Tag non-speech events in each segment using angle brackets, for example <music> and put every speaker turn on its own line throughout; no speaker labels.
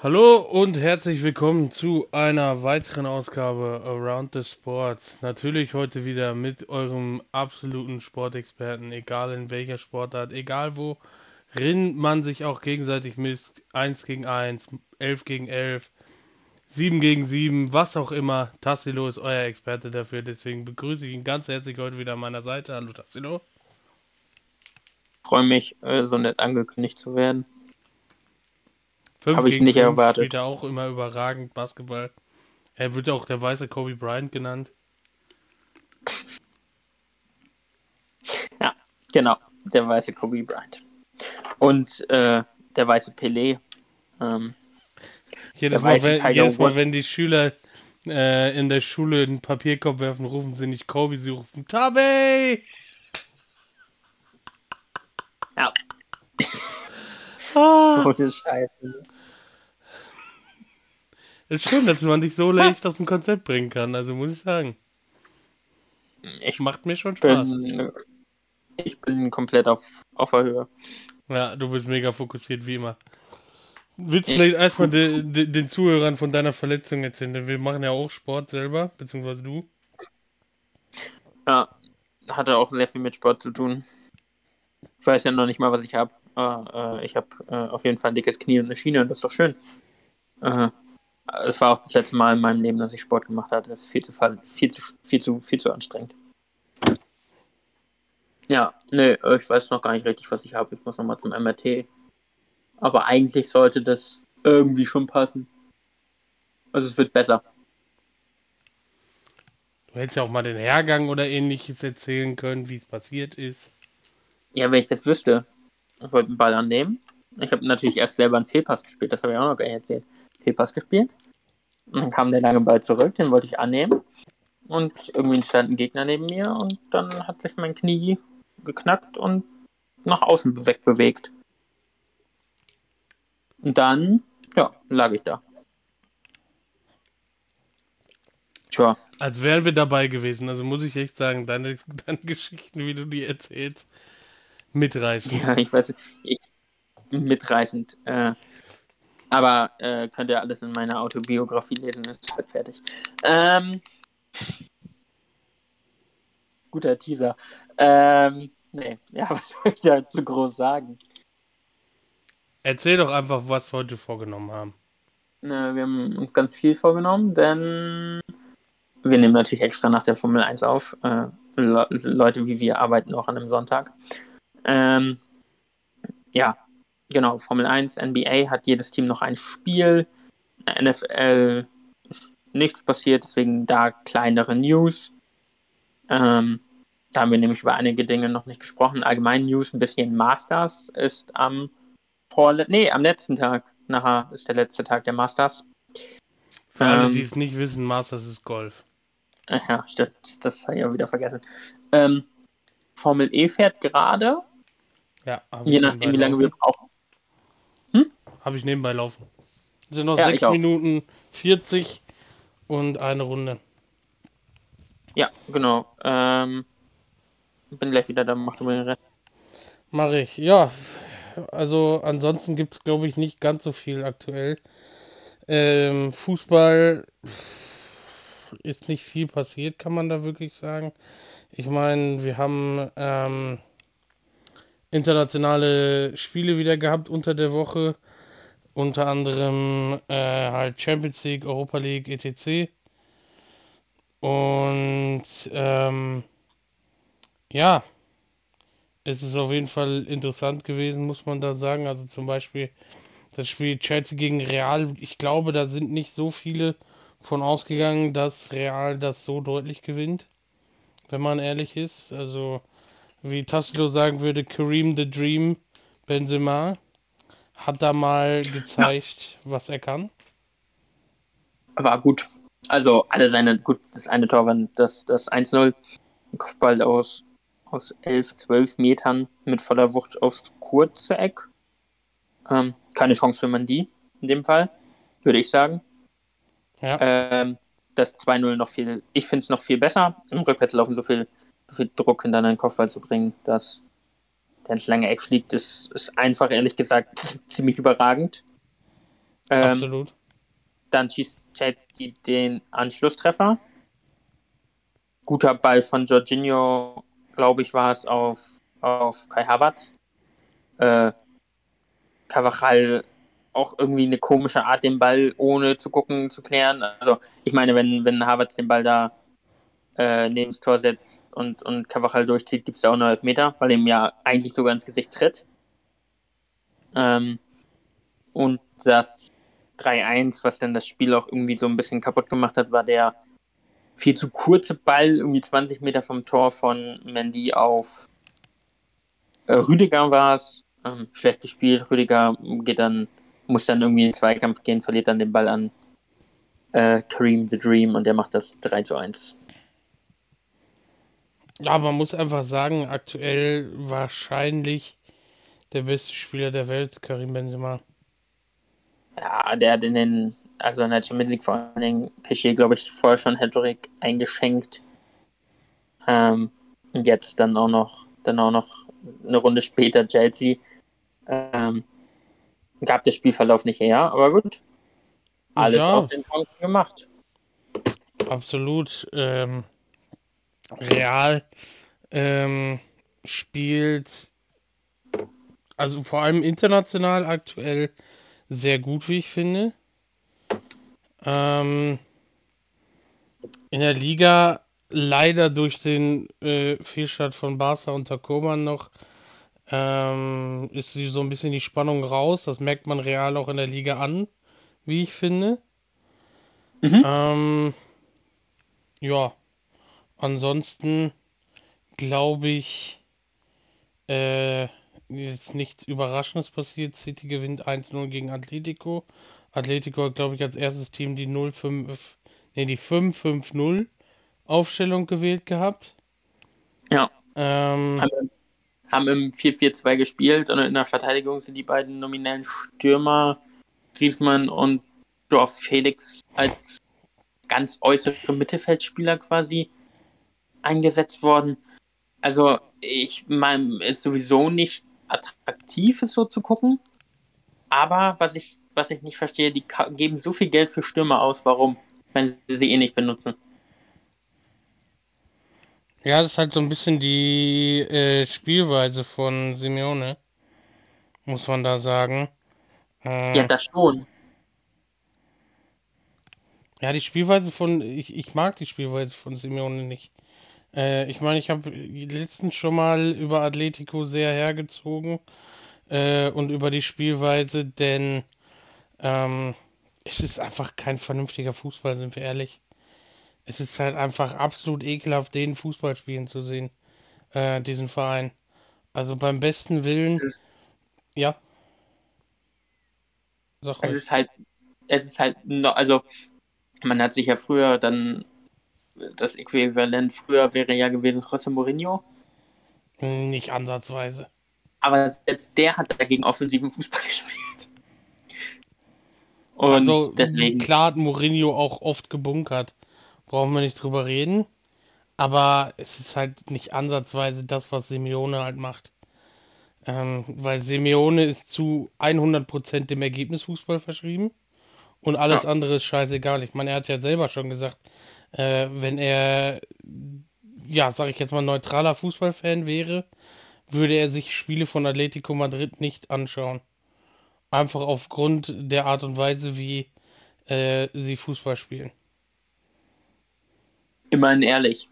Hallo und herzlich willkommen zu einer weiteren Ausgabe Around the Sports. Natürlich heute wieder mit eurem absoluten Sportexperten, egal in welcher Sportart, egal worin man sich auch gegenseitig misst. 1 gegen 1, 11 gegen 11, 7 gegen 7, was auch immer. Tassilo ist euer Experte dafür, deswegen begrüße ich ihn ganz herzlich heute wieder an meiner Seite. Hallo Tassilo.
Freue mich, äh, so nett angekündigt zu werden.
Habe
ich nicht erwartet.
Spielt er auch immer überragend Basketball. Er wird auch der weiße Kobe Bryant genannt. <laughs>
Ja, genau. Der weiße Kobe Bryant. Und äh, der weiße Pelé. Ähm,
jedes, Mal wenn, jedes Mal, wenn die Schüler äh, in der Schule einen Papierkorb werfen, rufen sie nicht Kobe, sie rufen Tabe!
Ja. <laughs> ah. So eine Scheiße.
Ist schön, dass man dich so leicht aus dem Konzept bringen kann, also muss ich sagen.
Ich
Macht mir schon Spaß.
Bin, ich bin komplett auf, auf der Höhe.
Ja, du bist mega fokussiert wie immer. Willst du vielleicht erstmal de, de, den Zuhörern von deiner Verletzung erzählen? Denn wir machen ja auch Sport selber, beziehungsweise du.
Ja, hatte auch sehr viel mit Sport zu tun. Ich weiß ja noch nicht mal, was ich habe. Äh, ich habe äh, auf jeden Fall ein dickes Knie und eine Schiene und das ist doch schön. Äh, es war auch das letzte Mal in meinem Leben, dass ich Sport gemacht hatte. Das ist viel zu, viel zu, viel zu, viel zu anstrengend. Ja, nee, ich weiß noch gar nicht richtig, was ich habe. Ich muss nochmal zum MRT. Aber eigentlich sollte das irgendwie schon passen. Also es wird besser.
Du hättest ja auch mal den Hergang oder ähnliches erzählen können, wie es passiert ist.
Ja, wenn ich das wüsste. Ich wollte den Ball annehmen. Ich habe natürlich erst selber einen Fehlpass gespielt, das habe ich auch noch gar nicht erzählt. Fehlpass gespielt. Und dann kam der lange Ball zurück, den wollte ich annehmen. Und irgendwie stand ein Gegner neben mir und dann hat sich mein Knie geknackt und nach außen wegbewegt. Und dann, ja, lag ich da.
Tja. Als wären wir dabei gewesen. Also muss ich echt sagen, deine, <laughs> deine Geschichten, wie du die erzählst, mitreißend.
Ja, ich weiß, ich, mitreißend. Äh, aber äh, könnt ihr alles in meiner Autobiografie lesen, ist halt fertig. Ähm, guter Teaser. Ähm, nee, <laughs> ja, was soll ich da zu groß sagen?
Erzähl doch einfach, was wir heute vorgenommen haben.
Ne, wir haben uns ganz viel vorgenommen, denn wir nehmen natürlich extra nach der Formel 1 auf. Äh, Le Leute wie wir arbeiten auch an einem Sonntag. Ähm, ja, genau, Formel 1, NBA hat jedes Team noch ein Spiel. NFL nichts passiert, deswegen da kleinere News. Ähm, da haben wir nämlich über einige Dinge noch nicht gesprochen. Allgemein News ein bisschen Masters ist am Vorle nee, am letzten Tag. Nachher ist der letzte Tag der Masters.
Für ähm, alle, die es nicht wissen, Masters ist Golf.
Ja, stimmt. Das habe ich auch wieder vergessen. Ähm, Formel E fährt gerade.
Ja,
je nachdem, wie lange wir brauchen.
Habe ich nebenbei laufen. Es sind noch ja, 6 Minuten 40 und eine Runde.
Ja, genau. Ähm, bin gleich wieder da, mach du mal den Rest.
Mach ich, ja. Also ansonsten gibt es, glaube ich, nicht ganz so viel aktuell. Ähm, Fußball ist nicht viel passiert, kann man da wirklich sagen. Ich meine, wir haben ähm, internationale Spiele wieder gehabt unter der Woche. Unter anderem äh, halt Champions League, Europa League, etc. Und ähm, ja, es ist auf jeden Fall interessant gewesen, muss man da sagen. Also zum Beispiel das Spiel Chelsea gegen Real. Ich glaube, da sind nicht so viele von ausgegangen, dass Real das so deutlich gewinnt, wenn man ehrlich ist. Also wie Tassilo sagen würde, Kareem the Dream Benzema hat da mal gezeigt, ja. was er kann.
War gut. Also alle seine, gut, das eine Tor war das, das 1-0. Kopfball aus, aus 11, 12 Metern mit voller Wucht aufs kurze Eck. Ähm, keine Chance für Mandi in dem Fall, würde ich sagen.
Ja.
Ähm, das 2-0 noch viel, ich finde es noch viel besser, im Rückwärtslaufen so viel, viel Druck hinter einen Kopfball zu bringen, dass der ins lange Eck fliegt, ist, ist einfach, ehrlich gesagt, <laughs> ziemlich überragend. Ähm,
Absolut.
Dann schießt Chelsea den Anschlusstreffer. Guter Ball von Jorginho, glaube ich, war es auf, auf Kai Havertz. Äh, Cavachal auch irgendwie eine komische Art, den Ball ohne zu gucken zu klären. Also ich meine, wenn, wenn Havertz den Ball da äh, neben das Tor setzt und, und Cavachal durchzieht, gibt es da auch noch Elfmeter, weil ihm ja eigentlich sogar ins Gesicht tritt. Ähm, und das 3-1, was dann das Spiel auch irgendwie so ein bisschen kaputt gemacht hat, war der viel zu kurze Ball, irgendwie 20 Meter vom Tor von Mendy auf äh, Rüdiger war es. Ähm, schlecht gespielt. Rüdiger geht dann, muss dann irgendwie in den Zweikampf gehen, verliert dann den Ball an äh, Kareem the Dream und der macht das 3 zu 1.
Ja, man muss einfach sagen, aktuell wahrscheinlich der beste Spieler der Welt, Karim Benzema.
Ja, der hat in den, also in der Champions League vor allen Dingen PSG, glaube ich, vorher schon Hedrick eingeschenkt. Ähm, und jetzt dann auch noch, dann auch noch eine Runde später Chelsea. Ähm, gab der Spielverlauf nicht her, aber gut. Alles
Ja.
aus den Chancen gemacht.
Absolut. Ähm, Real ähm, spielt, also vor allem international aktuell sehr gut, wie ich finde. Ähm, in der Liga leider durch den äh, Fehlstart von Barca unter Koman noch ähm, ist sie so ein bisschen die Spannung raus. Das merkt man Real auch in der Liga an, wie ich finde.
Mhm.
Ähm, ja, ansonsten glaube ich, äh, jetzt nichts Überraschendes passiert. City gewinnt 1-0 gegen Atletico. Atletico hat, glaube ich, als erstes Team die 0-5, nee, die 5-5-0 Aufstellung gewählt gehabt.
Ja.
Ähm,
Haben, haben im 4-4-2 gespielt und in der Verteidigung sind die beiden nominellen Stürmer Griezmann und Dorf Felix als ganz äußere Mittelfeldspieler quasi eingesetzt worden. Also ich meine, ist sowieso nicht attraktiv, es so zu gucken. Aber was ich, was ich nicht verstehe, die geben so viel Geld für Stürmer aus. Warum? Wenn sie sie eh nicht benutzen.
ja, das ist halt so ein bisschen die äh, Spielweise von Simeone, muss man da sagen. Äh,
Ja, das schon.
Ja, die Spielweise von, ich, ich mag die Spielweise von Simeone nicht. Äh, ich meine, ich habe letztens schon mal über Atletico sehr hergezogen äh, und über die Spielweise, denn ähm, es ist einfach kein vernünftiger Fußball, sind wir ehrlich. Es ist halt einfach absolut ekelhaft, den Fußball spielen zu sehen, äh, diesen Verein. Also beim besten Willen, ja. Sag
Es
ruhig.
ist halt, es ist halt, noch, also man hat sich ja früher dann, das Äquivalent früher wäre ja gewesen José Mourinho,
Nicht ansatzweise.
aber selbst der hat dagegen offensiven Fußball <laughs> gespielt. Und
Also
deswegen,
klar hat Mourinho auch oft gebunkert. Brauchen wir nicht drüber reden. Aber es ist halt nicht ansatzweise das, was Simeone halt macht. Ähm, weil Simeone ist zu 100% dem Ergebnisfußball verschrieben. Und alles
Ja.
andere ist scheißegal. Ich meine, er hat ja selber schon gesagt, äh, wenn er, ja, sag ich jetzt mal, neutraler Fußballfan wäre, würde er sich Spiele von Atletico Madrid nicht anschauen. Einfach aufgrund der Art und Weise, wie äh, sie Fußball spielen.
immerhin ehrlich.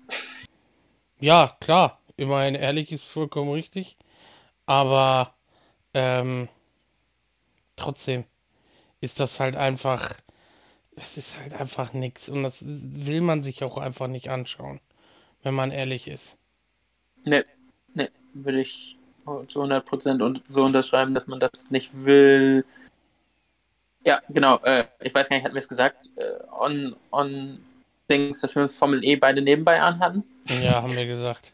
Ja, klar, immerhin ehrlich ist vollkommen richtig, aber ähm, trotzdem ist das halt einfach, das ist halt einfach nix und das will man sich auch einfach nicht anschauen, wenn man ehrlich ist.
Ne, ne, würde ich zu 100% und so unterschreiben, dass man das nicht will. Ja, genau, äh, ich weiß gar nicht, hatten wir es gesagt, äh, on, on Dings, dass wir uns Formel E beide nebenbei anhatten.
Ja, haben wir gesagt.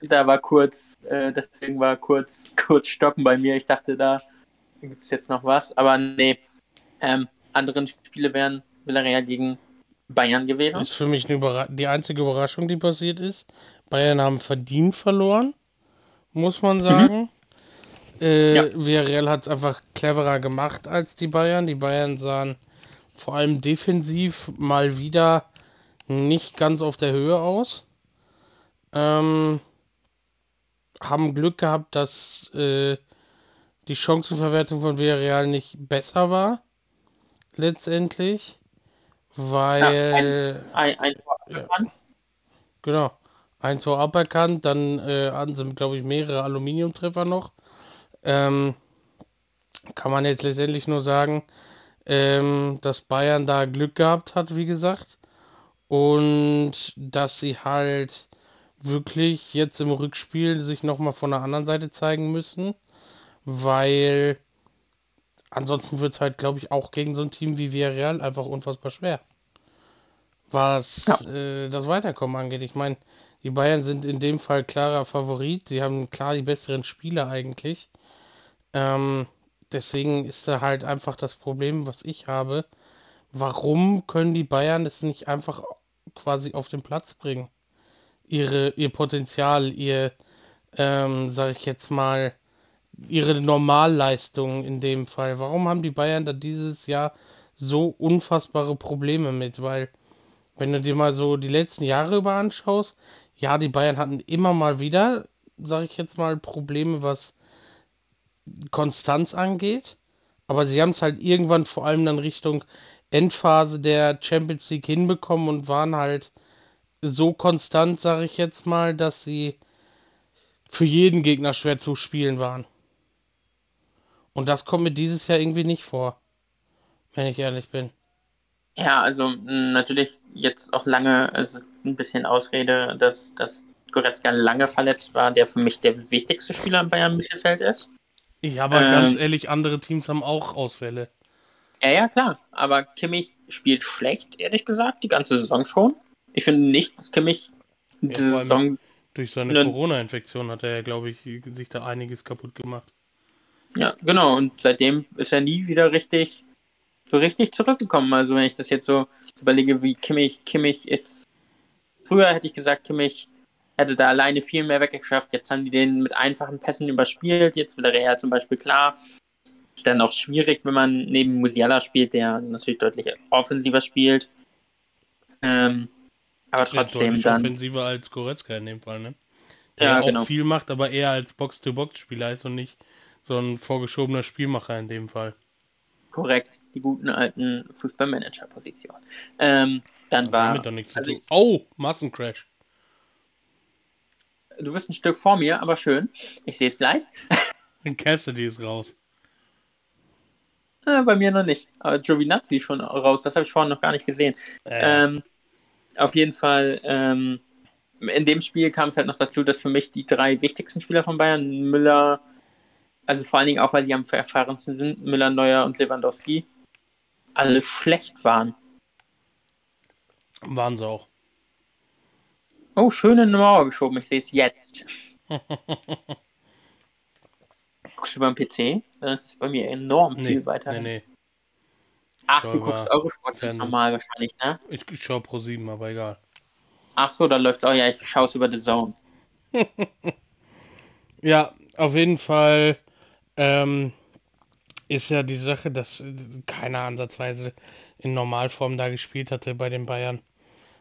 Da war kurz, äh, deswegen war kurz, <laughs> kurz Stocken bei mir. Ich dachte, da gibt es jetzt noch was. Aber nee, ähm, anderen Spiele wären Villarreal gegen Bayern gewesen.
Ist für mich die einzige Überraschung, die passiert ist. Bayern haben verdient verloren, muss man sagen. Äh,
Ja.
Villarreal hat es einfach cleverer gemacht als die Bayern. Die Bayern sahen vor allem defensiv mal wieder nicht ganz auf der Höhe aus. Ähm, haben Glück gehabt, dass äh, die Chancenverwertung von Villarreal nicht besser war. Letztendlich. Weil.
Ein, ein Tor
Ja.
aberkannt.
Genau. Ein Tor aberkannt, dann äh, hatten sie, glaube ich, mehrere Aluminiumtreffer noch. Ähm, kann man jetzt letztendlich nur sagen, ähm, dass Bayern da Glück gehabt hat, wie gesagt. Und dass sie halt wirklich jetzt im Rückspiel sich nochmal von der anderen Seite zeigen müssen. Weil ansonsten wird es halt, glaube ich, auch gegen so ein Team wie Villarreal einfach unfassbar schwer. Was
Ja.
äh, das Weiterkommen angeht. Ich meine, die Bayern sind in dem Fall klarer Favorit. Sie haben klar die besseren Spieler eigentlich. Ähm, deswegen ist da halt einfach das Problem, was ich habe. Warum können die Bayern es nicht einfach quasi auf den Platz bringen? Ihre, ihr Potenzial, ihr, ähm, sag ich jetzt mal, ihre Normalleistung in dem Fall. Warum haben die Bayern da dieses Jahr so unfassbare Probleme mit? Weil, wenn du dir mal so die letzten Jahre über anschaust, ja, die Bayern hatten immer mal wieder, sag ich jetzt mal, Probleme, was Konstanz angeht. Aber sie haben es halt irgendwann vor allem dann Richtung Endphase der Champions League hinbekommen und waren halt so konstant, sage ich jetzt mal, dass sie für jeden Gegner schwer zu spielen waren. Und das kommt mir dieses Jahr irgendwie nicht vor, wenn ich ehrlich bin.
Ja, also natürlich jetzt auch lange, also ein bisschen Ausrede, dass, dass Goretzka lange verletzt war, der für mich der wichtigste Spieler im Bayern Mittelfeld ist.
Ja, aber
Ähm.
ganz ehrlich, andere Teams haben auch Ausfälle.
Ja, ja, klar. Aber Kimmich spielt schlecht, ehrlich gesagt, die ganze Saison schon. Ich finde nicht, dass Kimmich
vor allem-
Saison.
Durch seine Corona-Infektion hat er ja, glaube ich, sich da einiges kaputt gemacht.
Ja, genau. Und seitdem ist er nie wieder richtig, so richtig zurückgekommen. Also wenn ich das jetzt so überlege, wie Kimmich, Kimmich ist. Früher hätte ich gesagt, Kimmich hätte da alleine viel mehr weggeschafft. Jetzt haben die den mit einfachen Pässen überspielt. Jetzt der Real zum Beispiel klar. Ist dann auch schwierig, wenn man neben Musiala spielt, der natürlich deutlich offensiver spielt. Ähm, aber
Ja,
trotzdem
deutlich
dann.
offensiver als Goretzka in dem Fall, ne? Der
Ja,
auch
genau.
viel macht, aber eher als Box-to-Box-Spieler ist und nicht so ein vorgeschobener Spielmacher in dem Fall.
Korrekt, die guten alten Fußballmanager-Positionen. Ähm, dann
Hat
war.
damit doch nichts zu
also
tun. Oh, Massencrash.
Du bist ein Stück vor mir, aber schön. Ich sehe es gleich. <laughs>
Cassidy ist raus.
Äh, bei mir noch nicht. Aber Giovinazzi schon raus. Das habe ich vorhin noch gar nicht gesehen.
Äh,
Ähm, auf jeden Fall, ähm, in dem Spiel kam es halt noch dazu, dass für mich die drei wichtigsten Spieler von Bayern, Müller, also vor allen Dingen auch, weil sie am erfahrensten sind, Müller, Neuer und Lewandowski, alle schlecht waren.
waren sie auch.
Oh, schön in die Mauer geschoben. Ich sehe es jetzt. <laughs> Guckst du beim PC? Dann ist es bei mir enorm viel
Nee,
weiter.
nee, nee.
Ach, du guckst. Eurosport ganz normal wahrscheinlich, ne?
Ich, ich schaue pro 7, aber egal.
Ach so, da läuft's auch. Ja, ich schaue es über The Zone. <laughs>
Ja, auf jeden Fall ähm, ist ja die Sache, dass äh, keiner ansatzweise in Normalform da gespielt hatte bei den Bayern.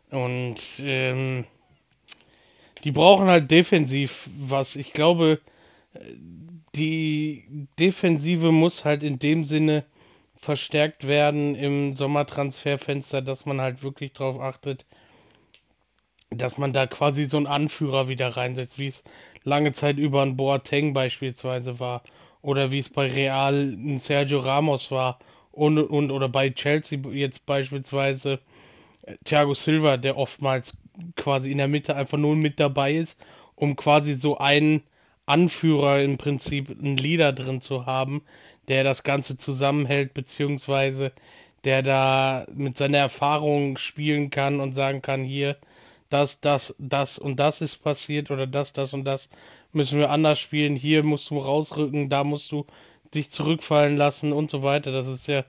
Und ähm, die brauchen halt defensiv was. Ich glaube, äh, die Defensive muss halt in dem Sinne verstärkt werden im Sommertransferfenster, dass man halt wirklich darauf achtet, dass man da quasi so einen Anführer wieder reinsetzt, wie es lange Zeit über ein Boateng beispielsweise war oder wie es bei Real ein Sergio Ramos war und, und oder bei Chelsea jetzt beispielsweise äh, Thiago Silva, der oftmals quasi in der Mitte einfach nur mit dabei ist, um quasi so einen Anführer im Prinzip, einen Leader drin zu haben, der das Ganze zusammenhält, beziehungsweise der da mit seiner Erfahrung spielen kann und sagen kann, hier, das, das, das und das ist passiert oder das, das und das müssen wir anders spielen, hier musst du rausrücken, da musst du dich zurückfallen lassen und so weiter. Das ist ja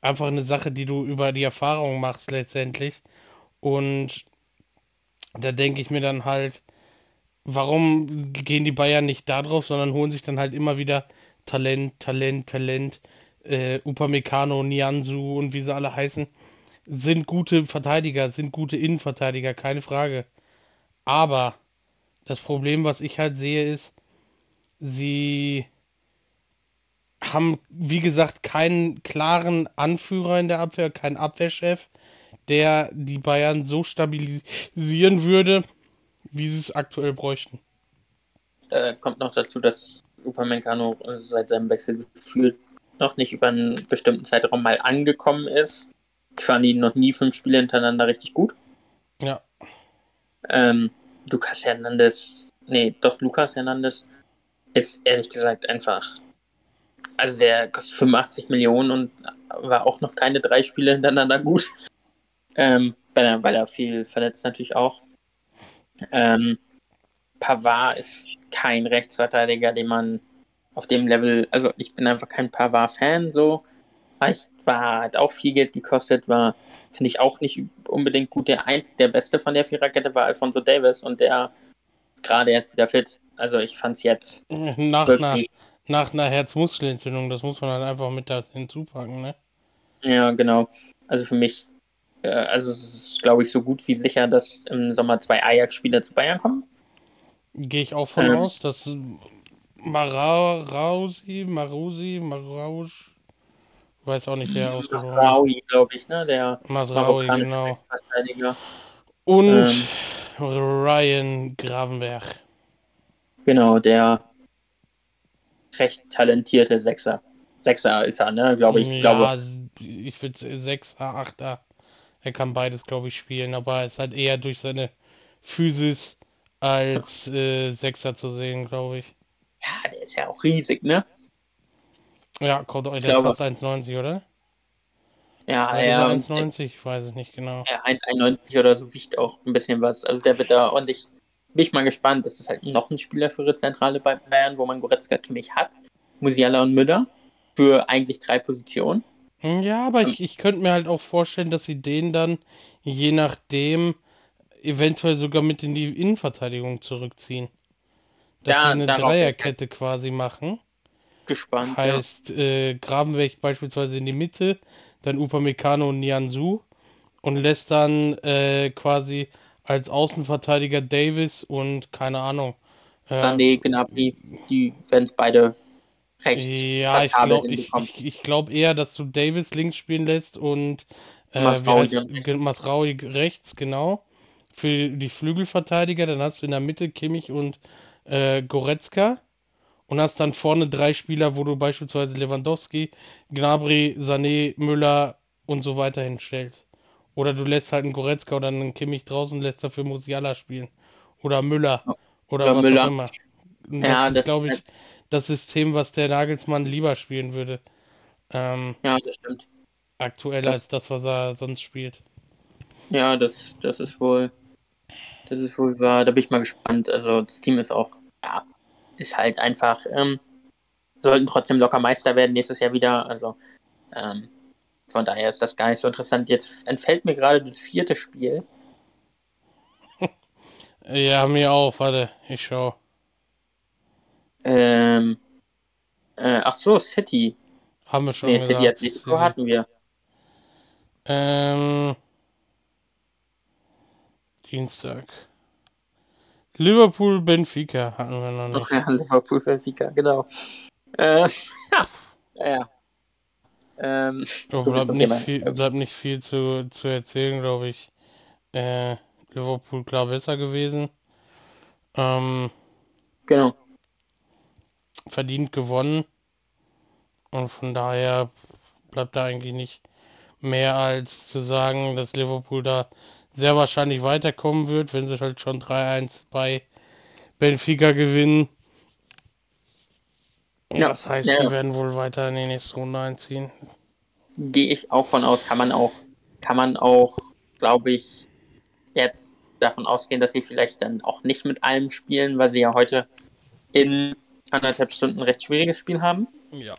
einfach eine Sache, die du über die Erfahrung machst letztendlich. Und da denke ich mir dann halt, warum gehen die Bayern nicht da drauf, sondern holen sich dann halt immer wieder Talent, Talent, Talent, äh, Upamecano, Nianzu und wie sie alle heißen, sind gute Verteidiger, sind gute Innenverteidiger, keine Frage. Aber das Problem, was ich halt sehe, ist, sie haben, wie gesagt, keinen klaren Anführer in der Abwehr, keinen Abwehrchef, der die Bayern so stabilisieren würde, wie sie es aktuell bräuchten.
Äh, kommt noch dazu, dass Upamecano seit seinem Wechsel gefühlt noch nicht über einen bestimmten Zeitraum mal angekommen ist. Ich fand ihn noch nie fünf Spiele hintereinander richtig gut.
Ja.
Ähm, Lukas Hernandez, nee, doch Lukas Hernandez ist ehrlich gesagt einfach. Also der kostet 85 Millionen und war auch noch keine drei Spiele hintereinander gut. Ähm, weil, er, weil er viel verletzt natürlich auch. Ähm, Pavard ist kein Rechtsverteidiger, den man auf dem Level, also ich bin einfach kein Pavard-Fan, so. Ich war, hat auch viel Geld gekostet, war, finde ich auch nicht unbedingt gut. Der eins, der beste von der Viererkette war Alfonso Davis und der ist gerade erst wieder fit. Also ich fand es jetzt.
Nach einer, nach einer Herzmuskelentzündung, das muss man halt einfach mit da hinzupacken, ne?
Ja, genau. Also für mich, äh, also es ist, glaube ich, so gut wie sicher, dass im Sommer zwei Ajax-Spieler zu Bayern kommen.
Gehe ich auch von ähm, aus, dass Marausi, Marusi, Marausch, weiß auch nicht, wer ausgesprochen
Masraoui, glaube ich, ne? Der
Masraoui, genau. Und ähm, Ryan Gravenberg.
Genau, der recht talentierte Sechser. Sechser ist er, ne? Glaube ich.
Ja,
glaube,
ich würde Sechser, Achter. Er kann beides, glaube ich, spielen, aber er ist halt eher durch seine Physis als äh, Sechser zu sehen, glaube ich.
Ja, der ist ja auch riesig, ne?
Ja, kommt der ist fast 1,90, oder?
Ja, ja.
1,90, ich weiß es nicht genau.
Ja, 1,91 oder so wiegt auch ein bisschen was. Also der wird da ordentlich. Bin ich mal gespannt. Das ist halt noch ein Spieler für ihre Zentrale bei Bayern, wo man Goretzka Kimmich hat. Musiala und Müller. Für eigentlich drei Positionen.
Ja, aber ich, ich könnte mir halt auch vorstellen, dass sie den dann je nachdem eventuell sogar mit in die Innenverteidigung zurückziehen. Dass da, sie eine Dreierkette quasi machen.
Gespannt.
Heißt, ja. äh, Grabenweg beispielsweise in die Mitte, dann Upamecano und Nianzu und lässt dann äh, quasi als Außenverteidiger Davis und keine Ahnung.
Äh, Sané, Gnabry, die werden es beide recht.
Ja, ich glaube ich, ich, ich glaub eher, dass du Davis links spielen lässt und äh, Masraui rechts, genau. Für die Flügelverteidiger, dann hast du in der Mitte Kimmich und äh, Goretzka und hast dann vorne drei Spieler, wo du beispielsweise Lewandowski, Gnabry, Sané, Müller und so weiter hinstellst. Oder du lässt halt einen Goretzka oder einen Kimmich draußen und lässt dafür Musiala spielen. Oder Müller. Oder, oder was Müller. auch immer. Das ja, ist, das glaube ich, halt... das System, was der Nagelsmann lieber spielen würde. Ähm,
ja, das stimmt.
Aktuell das... als das, was er sonst spielt.
Ja, das, das ist wohl das ist wohl wahr. Da bin ich mal gespannt. Also das Team ist auch, ja, ist halt einfach, ähm, sollten trotzdem locker Meister werden nächstes Jahr wieder. Also ähm, von daher ist das gar nicht so interessant. Jetzt entfällt mir gerade das vierte Spiel. <laughs>
ja, mir auch. Warte, ich schau.
Ähm, äh, ach so, City.
Haben wir schon. Nee,
gesagt. City Atletico City. hatten wir.
Ähm. Dienstag. Liverpool Benfica hatten wir noch nicht.
Ach <laughs> ja, Liverpool Benfica, genau. Äh, ja. <laughs> ja. Ähm,
oh, so bleibt, nicht viel, bleibt nicht viel zu, zu erzählen, glaube ich. Äh, Liverpool klar besser gewesen. Ähm,
genau.
Verdient gewonnen. Und von daher bleibt da eigentlich nicht mehr als zu sagen, dass Liverpool da sehr wahrscheinlich weiterkommen wird, wenn sie halt schon 3-1 bei Benfica gewinnen. Ja, das heißt, ja. die werden wohl weiter in die nächste Runde einziehen.
Gehe ich auch von aus, kann man auch, kann man auch, glaube ich, jetzt davon ausgehen, dass sie vielleicht dann auch nicht mit allem spielen, weil sie ja heute in anderthalb Stunden ein recht schwieriges Spiel haben.
Ja.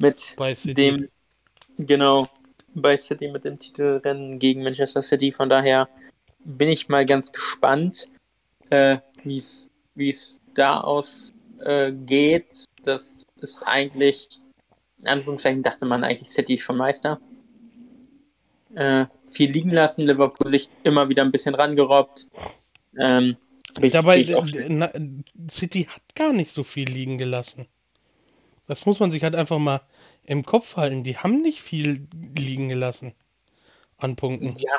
Mit dem, genau, bei City mit dem Titelrennen gegen Manchester City. Von daher bin ich mal ganz gespannt. Äh, wie es da ausgeht. Äh, das ist eigentlich, in Anführungszeichen dachte man eigentlich City schon Meister. Äh, viel liegen lassen, Liverpool sich immer wieder ein bisschen rangerobbt. Ähm,
Dabei, na, City hat gar nicht so viel liegen gelassen. Das muss man sich halt einfach mal im Kopf halten. Die haben nicht viel liegen gelassen an Punkten.
Ja,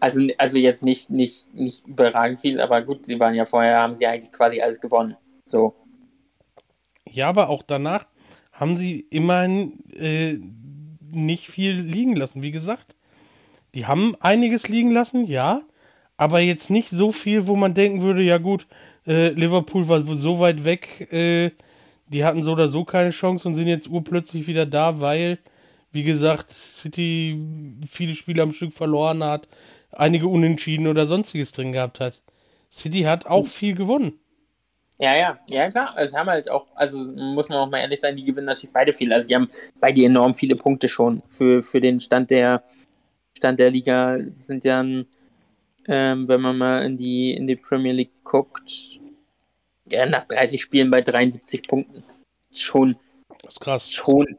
also, also jetzt nicht, nicht, nicht überragend viel, aber gut, sie waren ja vorher, haben sie eigentlich quasi alles gewonnen. So.
Ja, aber auch danach haben sie immerhin äh, nicht viel liegen lassen. Wie gesagt, die haben einiges liegen lassen, ja, aber jetzt nicht so viel, wo man denken würde, ja gut, äh, Liverpool war so weit weg, äh, die hatten so oder so keine Chance und sind jetzt urplötzlich wieder da, weil, wie gesagt, City viele Spiele am Stück verloren hat, einige Unentschieden oder sonstiges drin gehabt hat. City hat auch viel gewonnen.
Ja, ja, ja, klar. Also haben halt auch, also muss man auch mal ehrlich sein, die gewinnen natürlich beide viel. Also die haben beide enorm viele Punkte schon für, für den Stand der Stand der Liga sind ja, ähm, wenn man mal in die, in die Premier League guckt, ja, nach 30 Spielen bei 73 Punkten. Schon.
Das ist krass.
Schon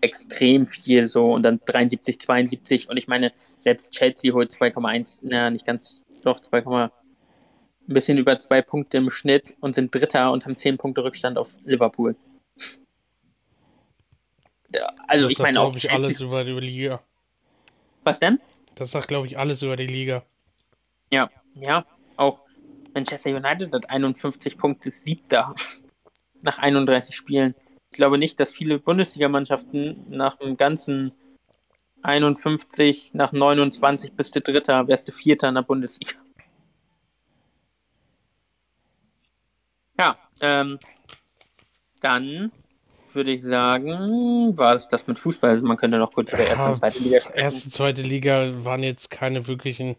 extrem viel so und dann 73, 72 und ich meine, selbst Chelsea holt 2,1, na, nicht ganz, doch 2, ein bisschen über zwei Punkte im Schnitt und sind Dritter und haben 10 Punkte Rückstand auf Liverpool.
Also das ich meine auch. Ich alles über die Liga.
Was denn?
Das sagt, glaube ich, alles über die Liga.
Ja, ja. Auch Manchester United hat 51 Punkte, siebter <laughs> nach 31 Spielen. Ich glaube nicht, dass viele Bundesligamannschaften nach dem ganzen 51 nach 29 bist du Dritter, wärst du Vierter in der Bundesliga. Ja, ähm, dann würde ich sagen, war es das mit Fußball. Also man könnte noch kurz über erste und zweite Liga
sprechen. Erste und zweite Liga waren jetzt keine wirklichen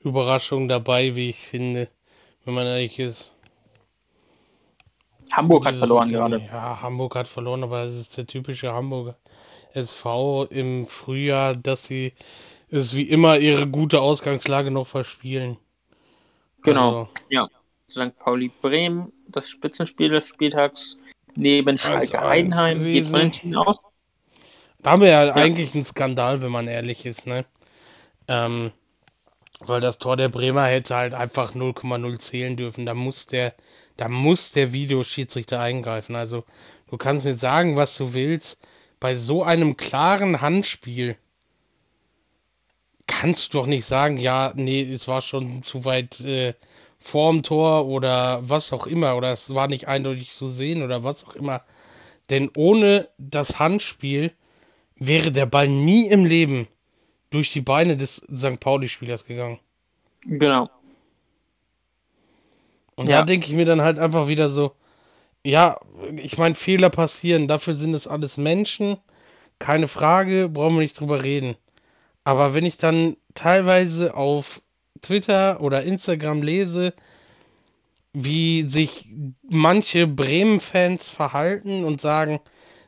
Überraschungen dabei, wie ich finde, wenn man ehrlich ist.
Hamburg hat verloren gerade.
Ja, Hamburg hat verloren, aber es ist der typische Hamburger SV im Frühjahr, dass sie es wie immer ihre gute Ausgangslage noch verspielen.
Genau, also, ja. St. Pauli Bremen, das Spitzenspiel des Spieltags neben Schalke Heidenheim geht unentschieden aus.
Da haben wir ja, ja, eigentlich einen Skandal, wenn man ehrlich ist, ne? Ähm, weil das Tor der Bremer hätte halt einfach 0,0 zählen dürfen. Da muss der, da muss der Videoschiedsrichter eingreifen. Also, du kannst mir sagen, was du willst. Bei so einem klaren Handspiel kannst du doch nicht sagen, ja, nee, es war schon zu weit äh, vorm Tor oder was auch immer, oder es war nicht eindeutig zu sehen oder was auch immer. Denn ohne das Handspiel wäre der Ball nie im Leben durch die Beine des St. Pauli-Spielers gegangen.
Genau.
Und ja. da denke ich mir dann halt einfach wieder so, ja, ich meine, Fehler passieren, dafür sind es alles Menschen, keine Frage, brauchen wir nicht drüber reden. Aber wenn ich dann teilweise auf Twitter oder Instagram lese, wie sich manche Bremen-Fans verhalten und sagen,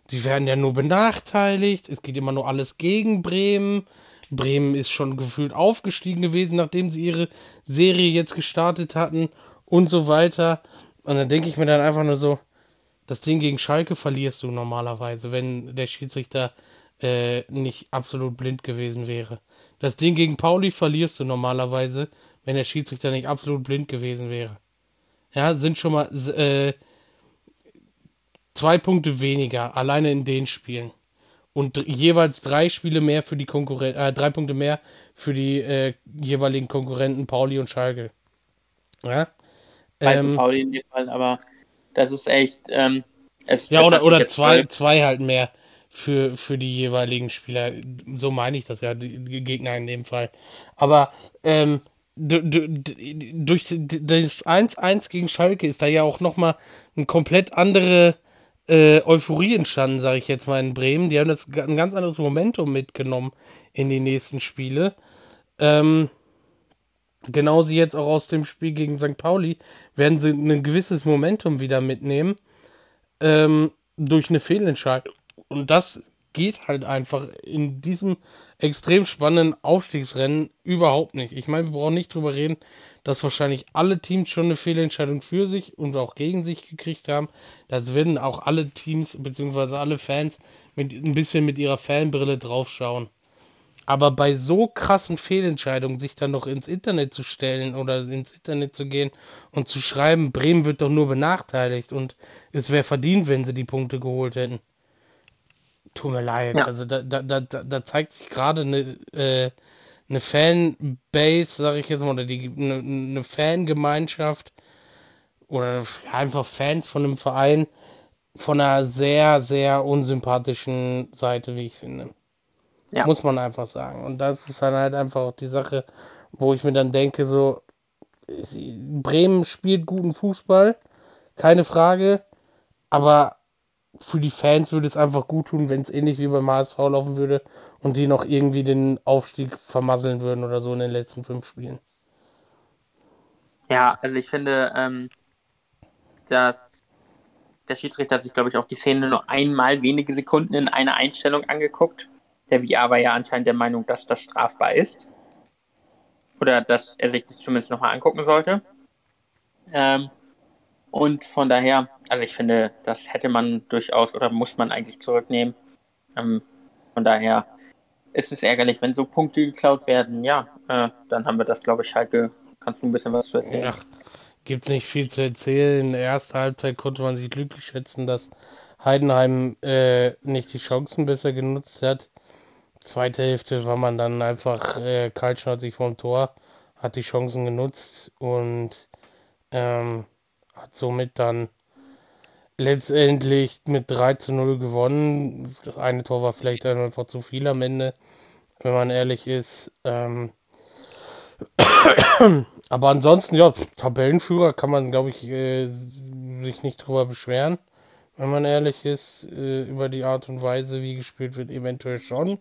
sie werden ja nur benachteiligt, es geht immer nur alles gegen Bremen. Bremen ist schon gefühlt aufgestiegen gewesen, nachdem sie ihre Serie jetzt gestartet hatten und so weiter. Und dann denke ich mir dann einfach nur so, das Ding gegen Schalke verlierst du normalerweise, wenn der Schiedsrichter äh, nicht absolut blind gewesen wäre. Das Ding gegen Pauli verlierst du normalerweise, wenn der Schiedsrichter nicht absolut blind gewesen wäre. Ja, sind schon mal äh, zwei Punkte weniger, alleine in den Spielen. Und jeweils drei Spiele mehr für die Konkurrenten, äh, drei Punkte mehr für die äh, jeweiligen Konkurrenten Pauli und Schalke.
Ja. Ähm, Pauli in dem Fall, aber das ist echt. Ähm,
es, ja, oder, oder zwei, zwei halt mehr für, für die jeweiligen Spieler. So meine ich das ja, die Gegner in dem Fall. Aber ähm, durch das 1-1 gegen Schalke ist da ja auch nochmal eine komplett andere äh, Euphorie entstanden, sage ich jetzt mal in Bremen. Die haben das ein ganz anderes Momentum mitgenommen in die nächsten Spiele. Ähm, genauso jetzt auch aus dem Spiel gegen St. Pauli werden sie ein gewisses Momentum wieder mitnehmen ähm, durch eine Fehlentscheidung. Und das geht halt einfach in diesem extrem spannenden Aufstiegsrennen überhaupt nicht. Ich meine, wir brauchen nicht drüber reden, dass wahrscheinlich alle Teams schon eine Fehlentscheidung für sich und auch gegen sich gekriegt haben. Das werden auch alle Teams bzw. alle Fans mit ein bisschen mit ihrer Fanbrille draufschauen. Aber bei so krassen Fehlentscheidungen sich dann noch ins Internet zu stellen oder ins Internet zu gehen und zu schreiben, Bremen wird doch nur benachteiligt und es wäre verdient, wenn sie die Punkte geholt hätten. Tut mir leid.
Ja.
Also da, da, da, da zeigt sich gerade eine, äh, eine Fanbase, sage ich jetzt mal, oder die, eine, eine Fangemeinschaft oder einfach Fans von einem Verein von einer sehr, sehr unsympathischen Seite, wie ich finde.
Ja.
Muss man einfach sagen. Und das ist dann halt einfach auch die Sache, wo ich mir dann denke, so, Bremen spielt guten Fußball, keine Frage, aber für die Fans würde es einfach gut tun, wenn es ähnlich wie beim HSV laufen würde und die noch irgendwie den Aufstieg vermasseln würden oder so in den letzten fünf Spielen.
Ja, also ich finde, ähm, dass der Schiedsrichter hat sich, glaube ich, auch die Szene nur einmal wenige Sekunden in einer Einstellung angeguckt. Der VR war ja anscheinend der Meinung, dass das strafbar ist. Oder dass er sich das zumindest nochmal angucken sollte. Ähm, und von daher, also ich finde, das hätte man durchaus oder muss man eigentlich zurücknehmen. Ähm, von daher ist es ärgerlich, wenn so Punkte geklaut werden. Ja, äh, dann haben wir das, glaube ich, Schalke. Kannst du ein bisschen was zu erzählen?
Ja, gibt's nicht viel zu erzählen. In der ersten Halbzeit konnte man sich glücklich schätzen, dass Heidenheim äh, nicht die Chancen besser genutzt hat. Zweite Hälfte war man dann einfach äh, kaltschnäuzig vorm Tor, hat die Chancen genutzt und ähm, hat somit dann letztendlich mit 3 zu 0 gewonnen. Das eine Tor war vielleicht einfach zu viel am Ende, wenn man ehrlich ist. Ähm, <coughs> aber ansonsten, ja, Tabellenführer kann man, glaube ich, äh, sich nicht drüber beschweren, wenn man ehrlich ist, äh, über die Art und Weise, wie gespielt wird, eventuell schon.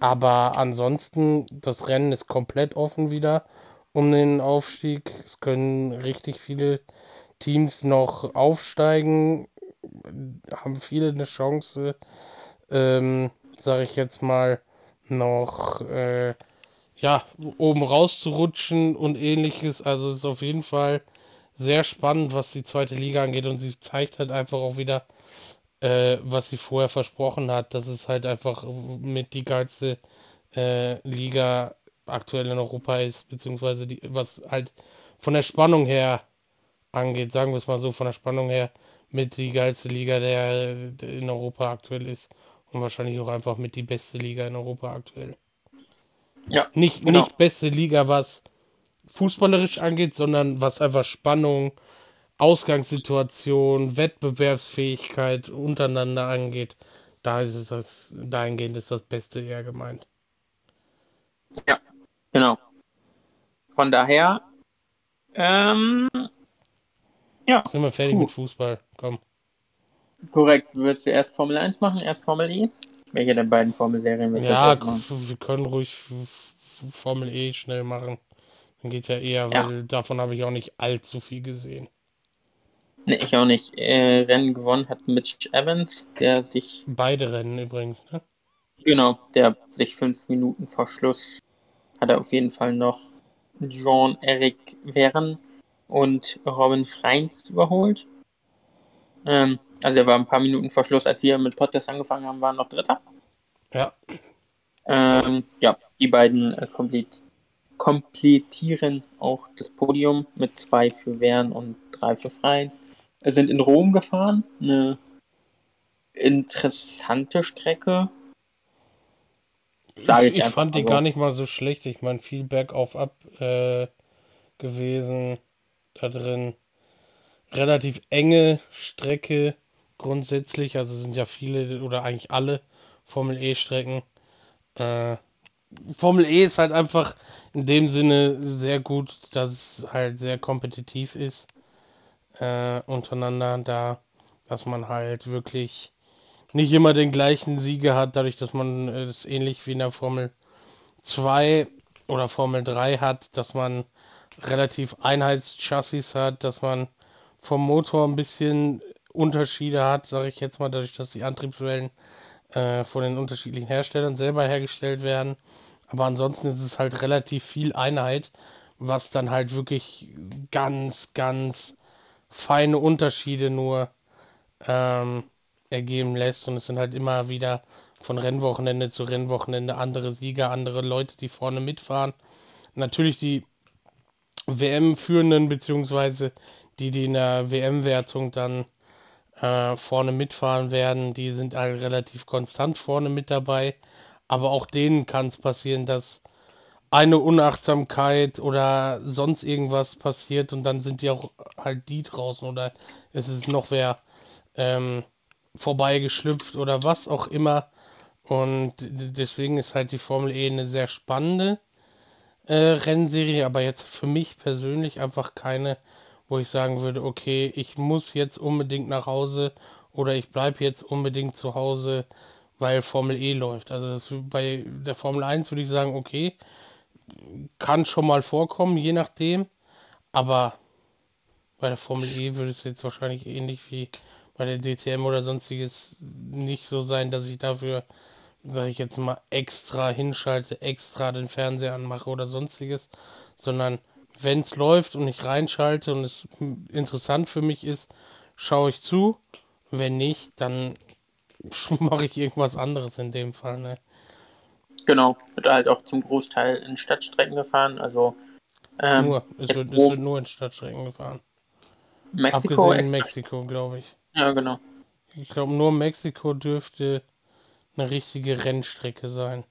Aber ansonsten, das Rennen ist komplett offen wieder um den Aufstieg. Es können richtig viele Teams noch aufsteigen, haben viele eine Chance, ähm, sage ich jetzt mal, noch äh, ja, oben rauszurutschen und ähnliches. Also es ist auf jeden Fall sehr spannend, was die zweite Liga angeht und sie zeigt halt einfach auch wieder, äh, was sie vorher versprochen hat, dass es halt einfach mit die geilste äh, Liga aktuell in Europa ist, beziehungsweise die, was halt von der Spannung her angeht, sagen wir es mal so, von der Spannung her mit die geilste Liga, der, der in Europa aktuell ist und wahrscheinlich auch einfach mit die beste Liga in Europa aktuell.
Ja,
Nicht,
genau.
nicht beste Liga, was fußballerisch angeht, sondern was einfach Spannung, Ausgangssituation, Wettbewerbsfähigkeit untereinander angeht. Da ist es das, dahingehend ist das Beste eher gemeint.
Genau. Von daher, ähm,
Sind wir fertig
Puh.
mit Fußball? Komm.
korrekt. Würdest du erst Formel 1 machen, erst Formel E? Welche der beiden Formelserien willst du
Ja,
machen?
wir können ruhig Formel E schnell machen. Dann geht ja eher,
Ja.
weil davon habe ich auch nicht allzu viel gesehen.
Nee, ich auch nicht. Äh, Rennen gewonnen hat Mitch Evans, der sich,
Beide Rennen übrigens, ne?
genau, der sich fünf Minuten vor Schluss hat er auf jeden Fall noch Jean-Eric Verne und Robin Freins überholt. Ähm, also er war ein paar Minuten vor Schluss, als wir mit Podcast angefangen haben, war er noch Dritter.
Ja,
Ähm, ja, die beiden äh, komplet komplettieren auch das Podium mit zwei für Wern und drei für Freins. Wir sind in Rom gefahren. Eine interessante Strecke. Sage ich
ich
einfach
fand die
mal so.
gar nicht mal so schlecht. Ich meine, viel bergauf ab äh, gewesen da drin. Relativ enge Strecke grundsätzlich. Also sind ja viele oder eigentlich alle Formel E-Strecken. Äh, Formel E ist halt einfach in dem Sinne sehr gut, dass es halt sehr kompetitiv ist äh, untereinander da, dass man halt wirklich nicht immer den gleichen Sieger hat, dadurch, dass man es ähnlich wie in der Formel 2 oder Formel 3 hat, dass man relativ Einheitschassis hat, dass man vom Motor ein bisschen Unterschiede hat, sage ich jetzt mal, dadurch, dass die Antriebswellen äh, von den unterschiedlichen Herstellern selber hergestellt werden. Aber ansonsten ist es halt relativ viel Einheit, was dann halt wirklich ganz, ganz feine Unterschiede nur ähm, ergeben lässt. Und es sind halt immer wieder von Rennwochenende zu Rennwochenende andere Sieger, andere Leute, die vorne mitfahren. Natürlich die WM-Führenden, beziehungsweise die, die in der WM-Wertung dann äh, vorne mitfahren werden, die sind halt relativ konstant vorne mit dabei. Aber auch denen kann es passieren, dass eine Unachtsamkeit oder sonst irgendwas passiert und dann sind die auch halt die draußen oder es ist noch wer ähm, vorbeigeschlüpft oder was auch immer. Und deswegen ist halt die Formel E eine sehr spannende äh, Rennserie, aber jetzt für mich persönlich einfach keine, wo ich sagen würde, okay, ich muss jetzt unbedingt nach Hause oder ich bleibe jetzt unbedingt zu Hause, weil Formel E läuft. Also bei der Formel 1 würde ich sagen, okay, kann schon mal vorkommen, je nachdem, aber bei der Formel E würde es jetzt wahrscheinlich ähnlich wie bei der DTM oder sonstiges nicht so sein, dass ich dafür sage ich jetzt mal, extra hinschalte, extra den Fernseher anmache oder sonstiges, sondern wenn es läuft und ich reinschalte und es interessant für mich ist, schaue ich zu. Wenn nicht, dann <laughs> mache ich irgendwas anderes in dem Fall. Ne?
Genau, wird halt auch zum Großteil in Stadtstrecken gefahren. Also
ähm, nur, es wird, es wird, nur in Stadtstrecken gefahren. Mexiko, Abgesehen in Mexiko, glaube ich.
Ja, genau.
Ich glaube, nur Mexiko dürfte eine richtige Rennstrecke sein.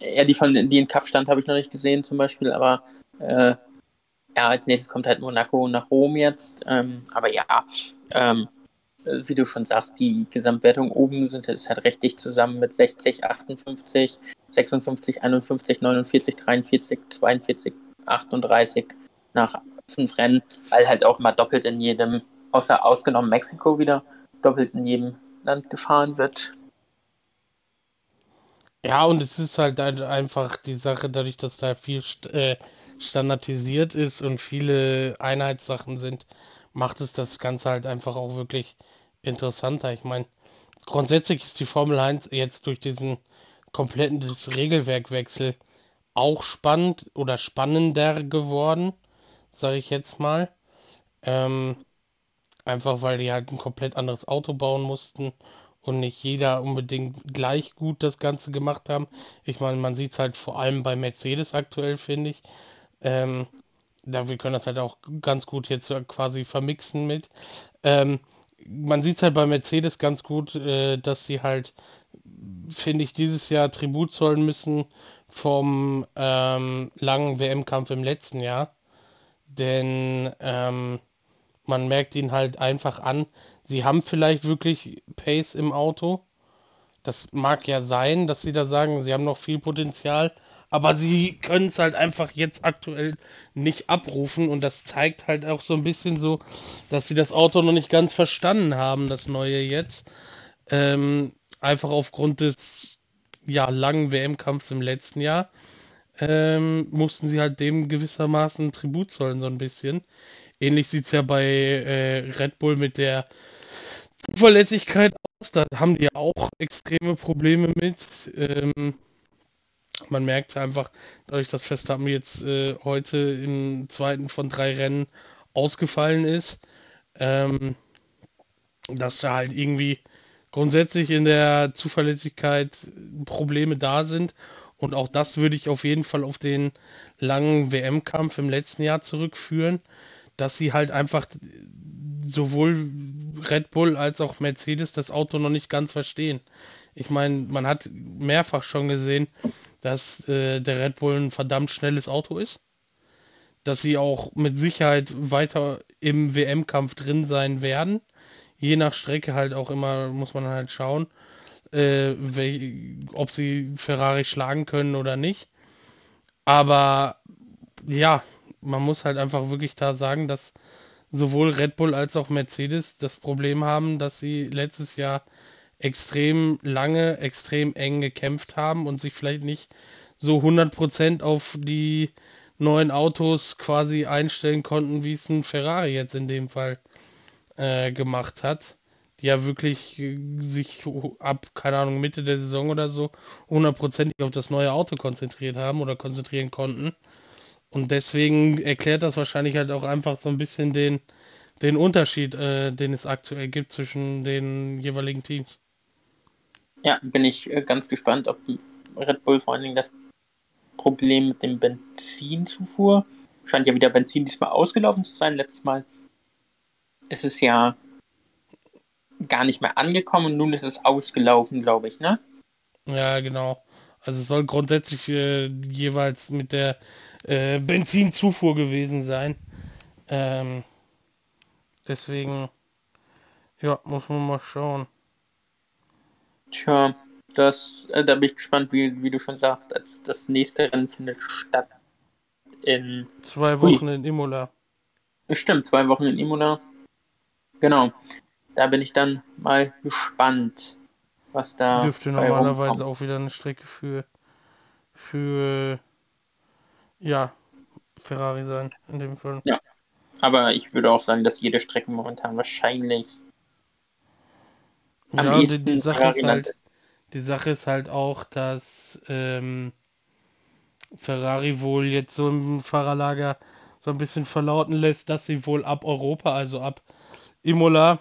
Ja, die von die in Kapstadt habe ich noch nicht gesehen zum Beispiel, aber äh, ja, als nächstes kommt halt Monaco nach Rom jetzt. Ähm, aber ja, ähm, wie du schon sagst, die Gesamtwertung oben sind ist halt recht dicht zusammen mit 60, 58, 56, 51, 49, 43, 42, 38 nach fünf Rennen, weil halt auch mal doppelt in jedem, außer ausgenommen Mexiko wieder, doppelt in jedem Land gefahren wird.
Ja, und es ist halt einfach die Sache, dadurch, dass da viel äh, standardisiert ist und viele Einheitssachen sind, macht es das Ganze halt einfach auch wirklich interessanter. Ich meine, grundsätzlich ist die Formel 1 jetzt durch diesen kompletten Regelwerkwechsel auch spannend oder spannender geworden, sage ich jetzt mal. Ähm, einfach weil die halt ein komplett anderes Auto bauen mussten und nicht jeder unbedingt gleich gut das Ganze gemacht haben. Ich meine, man sieht es halt vor allem bei Mercedes aktuell, finde ich. Ähm, da wir können das halt auch ganz gut jetzt quasi vermixen mit. Ähm, man sieht es halt bei Mercedes ganz gut, äh, dass sie halt, finde ich, dieses Jahr Tribut zollen müssen vom ähm, langen WM-Kampf im letzten Jahr. Denn ähm, man merkt ihn halt einfach an. Sie haben vielleicht wirklich Pace im Auto. Das mag ja sein, dass sie da sagen, sie haben noch viel Potenzial, aber sie können es halt einfach jetzt aktuell nicht abrufen und das zeigt halt auch so ein bisschen so, dass sie das Auto noch nicht ganz verstanden haben, das neue jetzt. Ähm, einfach aufgrund des ja, langen WM-Kampfs im letzten Jahr ähm, mussten sie halt dem gewissermaßen Tribut zollen, so ein bisschen. Ähnlich sieht es ja bei äh, Red Bull mit der Zuverlässigkeit aus. Da haben die ja auch extreme Probleme mit. Ähm, man merkt einfach, dadurch, dass Verstappen jetzt äh, heute im zweiten von drei Rennen ausgefallen ist, ähm, dass da halt irgendwie grundsätzlich in der Zuverlässigkeit Probleme da sind. Und auch das würde ich auf jeden Fall auf den langen WM-Kampf im letzten Jahr zurückführen dass sie halt einfach sowohl Red Bull als auch Mercedes das Auto noch nicht ganz verstehen. Ich meine, man hat mehrfach schon gesehen, dass äh, der Red Bull ein verdammt schnelles Auto ist. Dass sie auch mit Sicherheit weiter im WM-Kampf drin sein werden. Je nach Strecke halt auch immer, muss man halt schauen, äh, ob sie Ferrari schlagen können oder nicht. Aber ja, man muss halt einfach wirklich da sagen, dass sowohl Red Bull als auch Mercedes das Problem haben, dass sie letztes Jahr extrem lange, extrem eng gekämpft haben und sich vielleicht nicht so 100% auf die neuen Autos quasi einstellen konnten, wie es ein Ferrari jetzt in dem Fall äh, gemacht hat. die ja wirklich äh, sich ab, keine Ahnung, Mitte der Saison oder so hundertprozentig auf das neue Auto konzentriert haben oder konzentrieren konnten. Und deswegen erklärt das wahrscheinlich halt auch einfach so ein bisschen den, den Unterschied, äh, den es aktuell gibt zwischen den jeweiligen Teams.
Ja, bin ich äh, ganz gespannt, ob Red Bull vor allen Dingen das Problem mit dem Benzinzufuhr scheint ja wieder Benzin diesmal ausgelaufen zu sein. Letztes Mal ist es ja gar nicht mehr angekommen und nun ist es ausgelaufen, glaube ich, ne?
Ja, genau. Also es soll grundsätzlich äh, jeweils mit der äh, Benzinzufuhr gewesen sein. Ähm, deswegen, ja, muss man mal schauen.
Tja, das, äh, da bin ich gespannt, wie, wie du schon sagst. Als das nächste Rennen findet statt in
zwei Wochen Ui. in Imola.
Stimmt, zwei Wochen in Imola. Genau. Da bin ich dann mal gespannt, was da.
Dürfte normalerweise auch wieder eine Strecke für für ja Ferrari sein in dem Fall.
Ja. Aber ich würde auch sagen, dass jede Strecke momentan wahrscheinlich
am ja, die, die Sache ist halt, die Sache ist halt auch, dass ähm, Ferrari wohl jetzt so im Fahrerlager so ein bisschen verlauten lässt, dass sie wohl ab Europa, also ab Imola,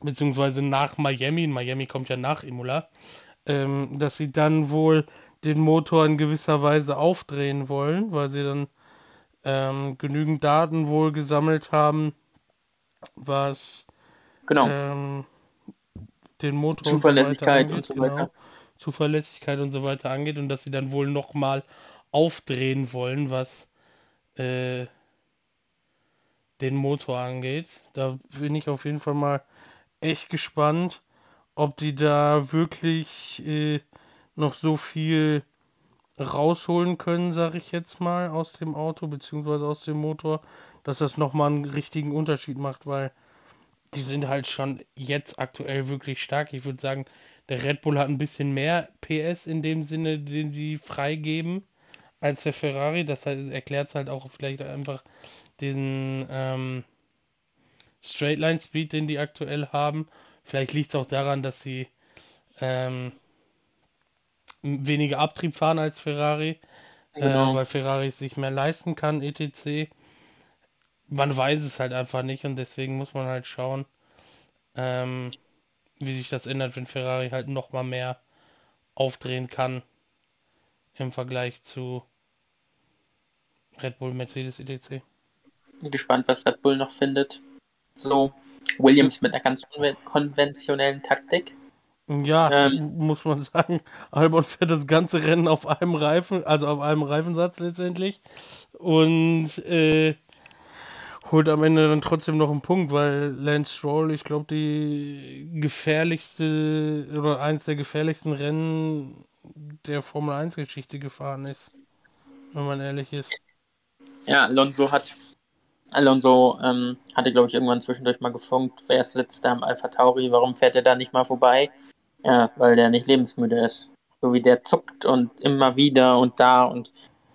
beziehungsweise nach Miami, Miami kommt ja nach Imola, ähm, dass sie dann wohl den Motor in gewisser Weise aufdrehen wollen, weil sie dann ähm, genügend Daten wohl gesammelt haben, was
genau.
ähm, den Motor
Zuverlässigkeit und so weiter, angeht, und so weiter. Genau,
Zuverlässigkeit und so weiter angeht und dass sie dann wohl nochmal aufdrehen wollen, was äh, den Motor angeht. Da bin ich auf jeden Fall mal echt gespannt, ob die da wirklich äh, noch so viel rausholen können, sage ich jetzt mal, aus dem Auto bzw. aus dem Motor, dass das nochmal einen richtigen Unterschied macht, weil die sind halt schon jetzt aktuell wirklich stark. Ich würde sagen, der Red Bull hat ein bisschen mehr PS in dem Sinne, den sie freigeben, als der Ferrari. Das erklärt halt auch vielleicht einfach den ähm, Straightline Speed, den die aktuell haben. Vielleicht liegt es auch daran, dass sie ähm, weniger Abtrieb fahren als Ferrari, äh, genau. äh, weil Ferrari sich mehr leisten kann, etc man weiß es halt einfach nicht und deswegen muss man halt schauen, ähm, wie sich das ändert, wenn Ferrari halt noch mal mehr aufdrehen kann im Vergleich zu Red Bull, Mercedes, etc.
Gespannt, was Red Bull noch findet. So, Williams mit einer ganz konventionellen Taktik.
Ja, ähm, muss man <laughs> sagen, Albon fährt das ganze Rennen auf einem Reifen, also auf einem Reifensatz letztendlich. Und äh, holt am Ende dann trotzdem noch einen Punkt, weil Lance Stroll, ich glaube, die gefährlichste oder eins der gefährlichsten Rennen der Formel 1 Geschichte gefahren ist, wenn man ehrlich ist.
Ja, Alonso hat Alonso ähm, hatte, glaube ich, irgendwann zwischendurch mal gefunkt, wer sitzt da am Alpha Tauri, warum fährt er da nicht mal vorbei? Ja, weil der nicht lebensmüde ist. So wie der zuckt und immer wieder und da und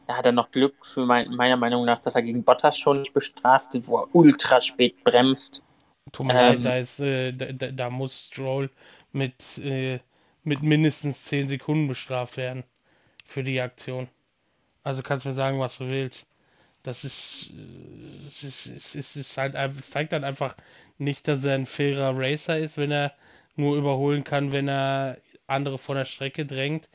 da hat er noch Glück, für mein, meiner Meinung nach, dass er gegen Bottas schon nicht bestraft wird, wo er ultra spät bremst.
Tut mir leid, ähm, da, ist, äh, da, da, muss Stroll mit, äh, mit mindestens 10 Sekunden bestraft werden für die Aktion. Also kannst du mir sagen, was du willst. Das ist, es ist, es ist, ist halt, es zeigt halt einfach nicht, dass er ein fairer Racer ist, wenn er nur überholen kann, wenn er andere von der Strecke drängt.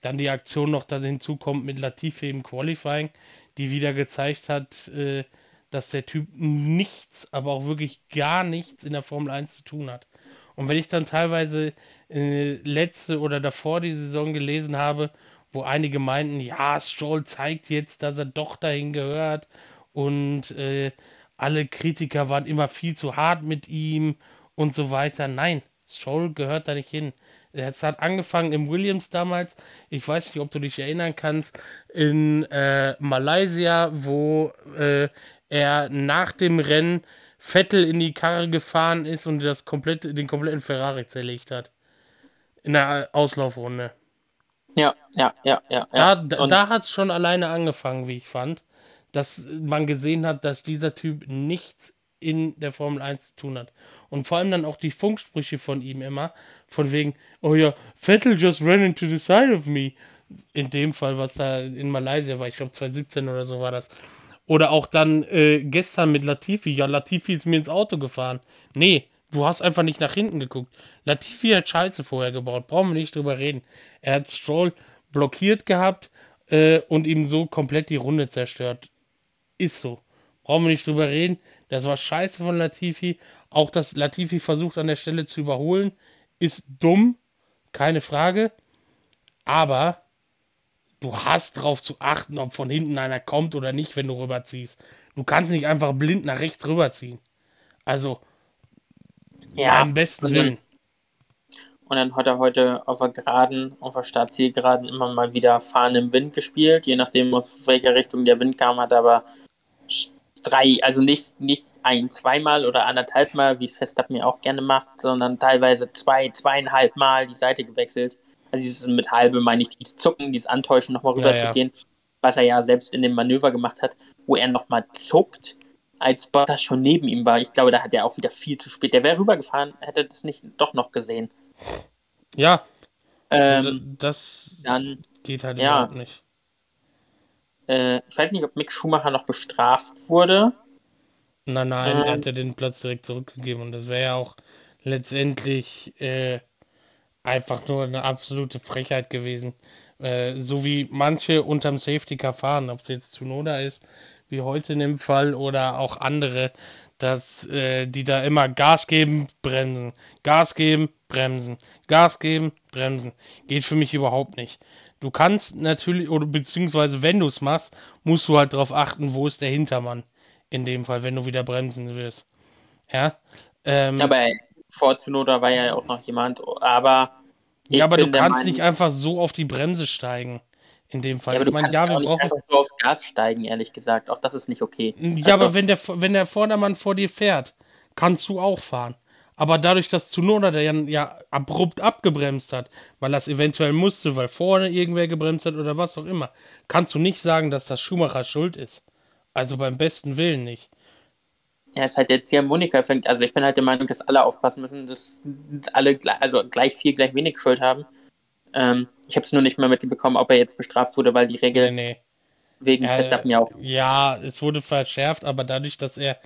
Dann die Aktion noch da hinzukommt mit Latifi im Qualifying, die wieder gezeigt hat, äh, dass der Typ nichts, aber auch wirklich gar nichts in der Formel 1 zu tun hat. Und wenn ich dann teilweise äh, letzte oder davor die Saison gelesen habe, wo einige meinten, ja, Stroll zeigt jetzt, dass er doch dahin gehört und äh, alle Kritiker waren immer viel zu hart mit ihm und so weiter. Nein, Stroll gehört da nicht hin. Es hat angefangen im Williams damals, ich weiß nicht, ob du dich erinnern kannst, in äh, Malaysia, wo äh, er nach dem Rennen Vettel in die Karre gefahren ist und das komplette, den kompletten Ferrari zerlegt hat. In der Auslaufrunde.
Ja, ja, ja, ja.
ja. Da, da hat es schon alleine angefangen, wie ich fand, dass man gesehen hat, dass dieser Typ nichts in der Formel 1 zu tun hat. Und vor allem dann auch die Funksprüche von ihm immer, von wegen, oh ja, Vettel just ran into the side of me. In dem Fall, was da in Malaysia war, ich glaube 2017 oder so war das. Oder auch dann äh, gestern mit Latifi, ja, Latifi ist mir ins Auto gefahren. Nee, du hast einfach nicht nach hinten geguckt. Latifi hat Scheiße vorher gebaut, brauchen wir nicht drüber reden. Er hat Stroll blockiert gehabt äh, und ihm so komplett die Runde zerstört. Ist so. Brauchen wir nicht drüber reden. Das war scheiße von Latifi. Auch dass Latifi versucht an der Stelle zu überholen, ist dumm. Keine Frage. Aber du hast darauf zu achten, ob von hinten einer kommt oder nicht, wenn du rüberziehst. Du kannst nicht einfach blind nach rechts rüberziehen. Also,
Ja,
am besten
und dann-
Willen.
Und dann hat er heute auf der Geraden, auf der Startzielgeraden immer mal wieder Fahren im Wind gespielt. Je nachdem, aus welcher Richtung der Wind kam, hat er aber drei, also nicht, nicht ein, zweimal oder anderthalb Mal, wie es Verstappen ja auch gerne macht, sondern teilweise zwei, zweieinhalb Mal die Seite gewechselt. Also dieses mit halbe meine ich, dieses Zucken, dieses Antäuschen nochmal rüber
Ja,
zu gehen, was er ja selbst in dem Manöver gemacht hat, wo er nochmal zuckt, als Bottas schon neben ihm war. Ich glaube, da hat er auch wieder viel zu spät. Der wäre rübergefahren, hätte das nicht doch noch gesehen.
Ja,
Ähm,
das
dann,
geht halt
ja.
überhaupt nicht.
Äh, ich weiß nicht, ob Mick Schumacher noch bestraft wurde.
Nein, nein, er
Ähm.
hat ja den Platz direkt zurückgegeben und das wäre ja auch letztendlich äh, einfach nur eine absolute Frechheit gewesen. Äh, so wie manche unterm Safety Car fahren, ob es jetzt Tsunoda ist, wie heute in dem Fall, oder auch andere, dass äh, die da immer Gas geben, bremsen, Gas geben, bremsen, Gas geben, bremsen. Geht für mich überhaupt nicht. Du kannst natürlich, oder beziehungsweise wenn du es machst, musst du halt darauf achten, wo ist der Hintermann in dem Fall, wenn du wieder bremsen willst. Ja. Ähm,
Aber vor Tsunoda war ja auch noch jemand. Aber
ja, aber du kannst nicht einfach so auf die Bremse steigen. In dem Fall.
Ja, aber
ich
du
meine,
kannst
ja,
auch
wir
nicht
brauchen.
einfach so aufs Gas steigen, ehrlich gesagt. Auch das ist nicht okay.
Ja, aber
Also-
wenn der, wenn der Vordermann vor dir fährt, kannst du auch fahren. Aber dadurch, dass Tsunoda der ja, ja abrupt abgebremst hat, weil das eventuell musste, weil vorne irgendwer gebremst hat oder was auch immer, kannst du nicht sagen, dass das Schumacher schuld ist. Also beim besten Willen nicht.
Ja, es ist halt jetzt hier Monika fängt. Also ich bin halt der Meinung, dass alle aufpassen müssen, dass alle gleich, also gleich viel, gleich wenig Schuld haben. Ähm, ich habe es nur nicht mehr mitbekommen, ob er jetzt bestraft wurde, weil die
Nee,
Regel
nee.
wegen
Ja,
Verstappen ja auch.
Ja, es wurde verschärft, aber dadurch, dass er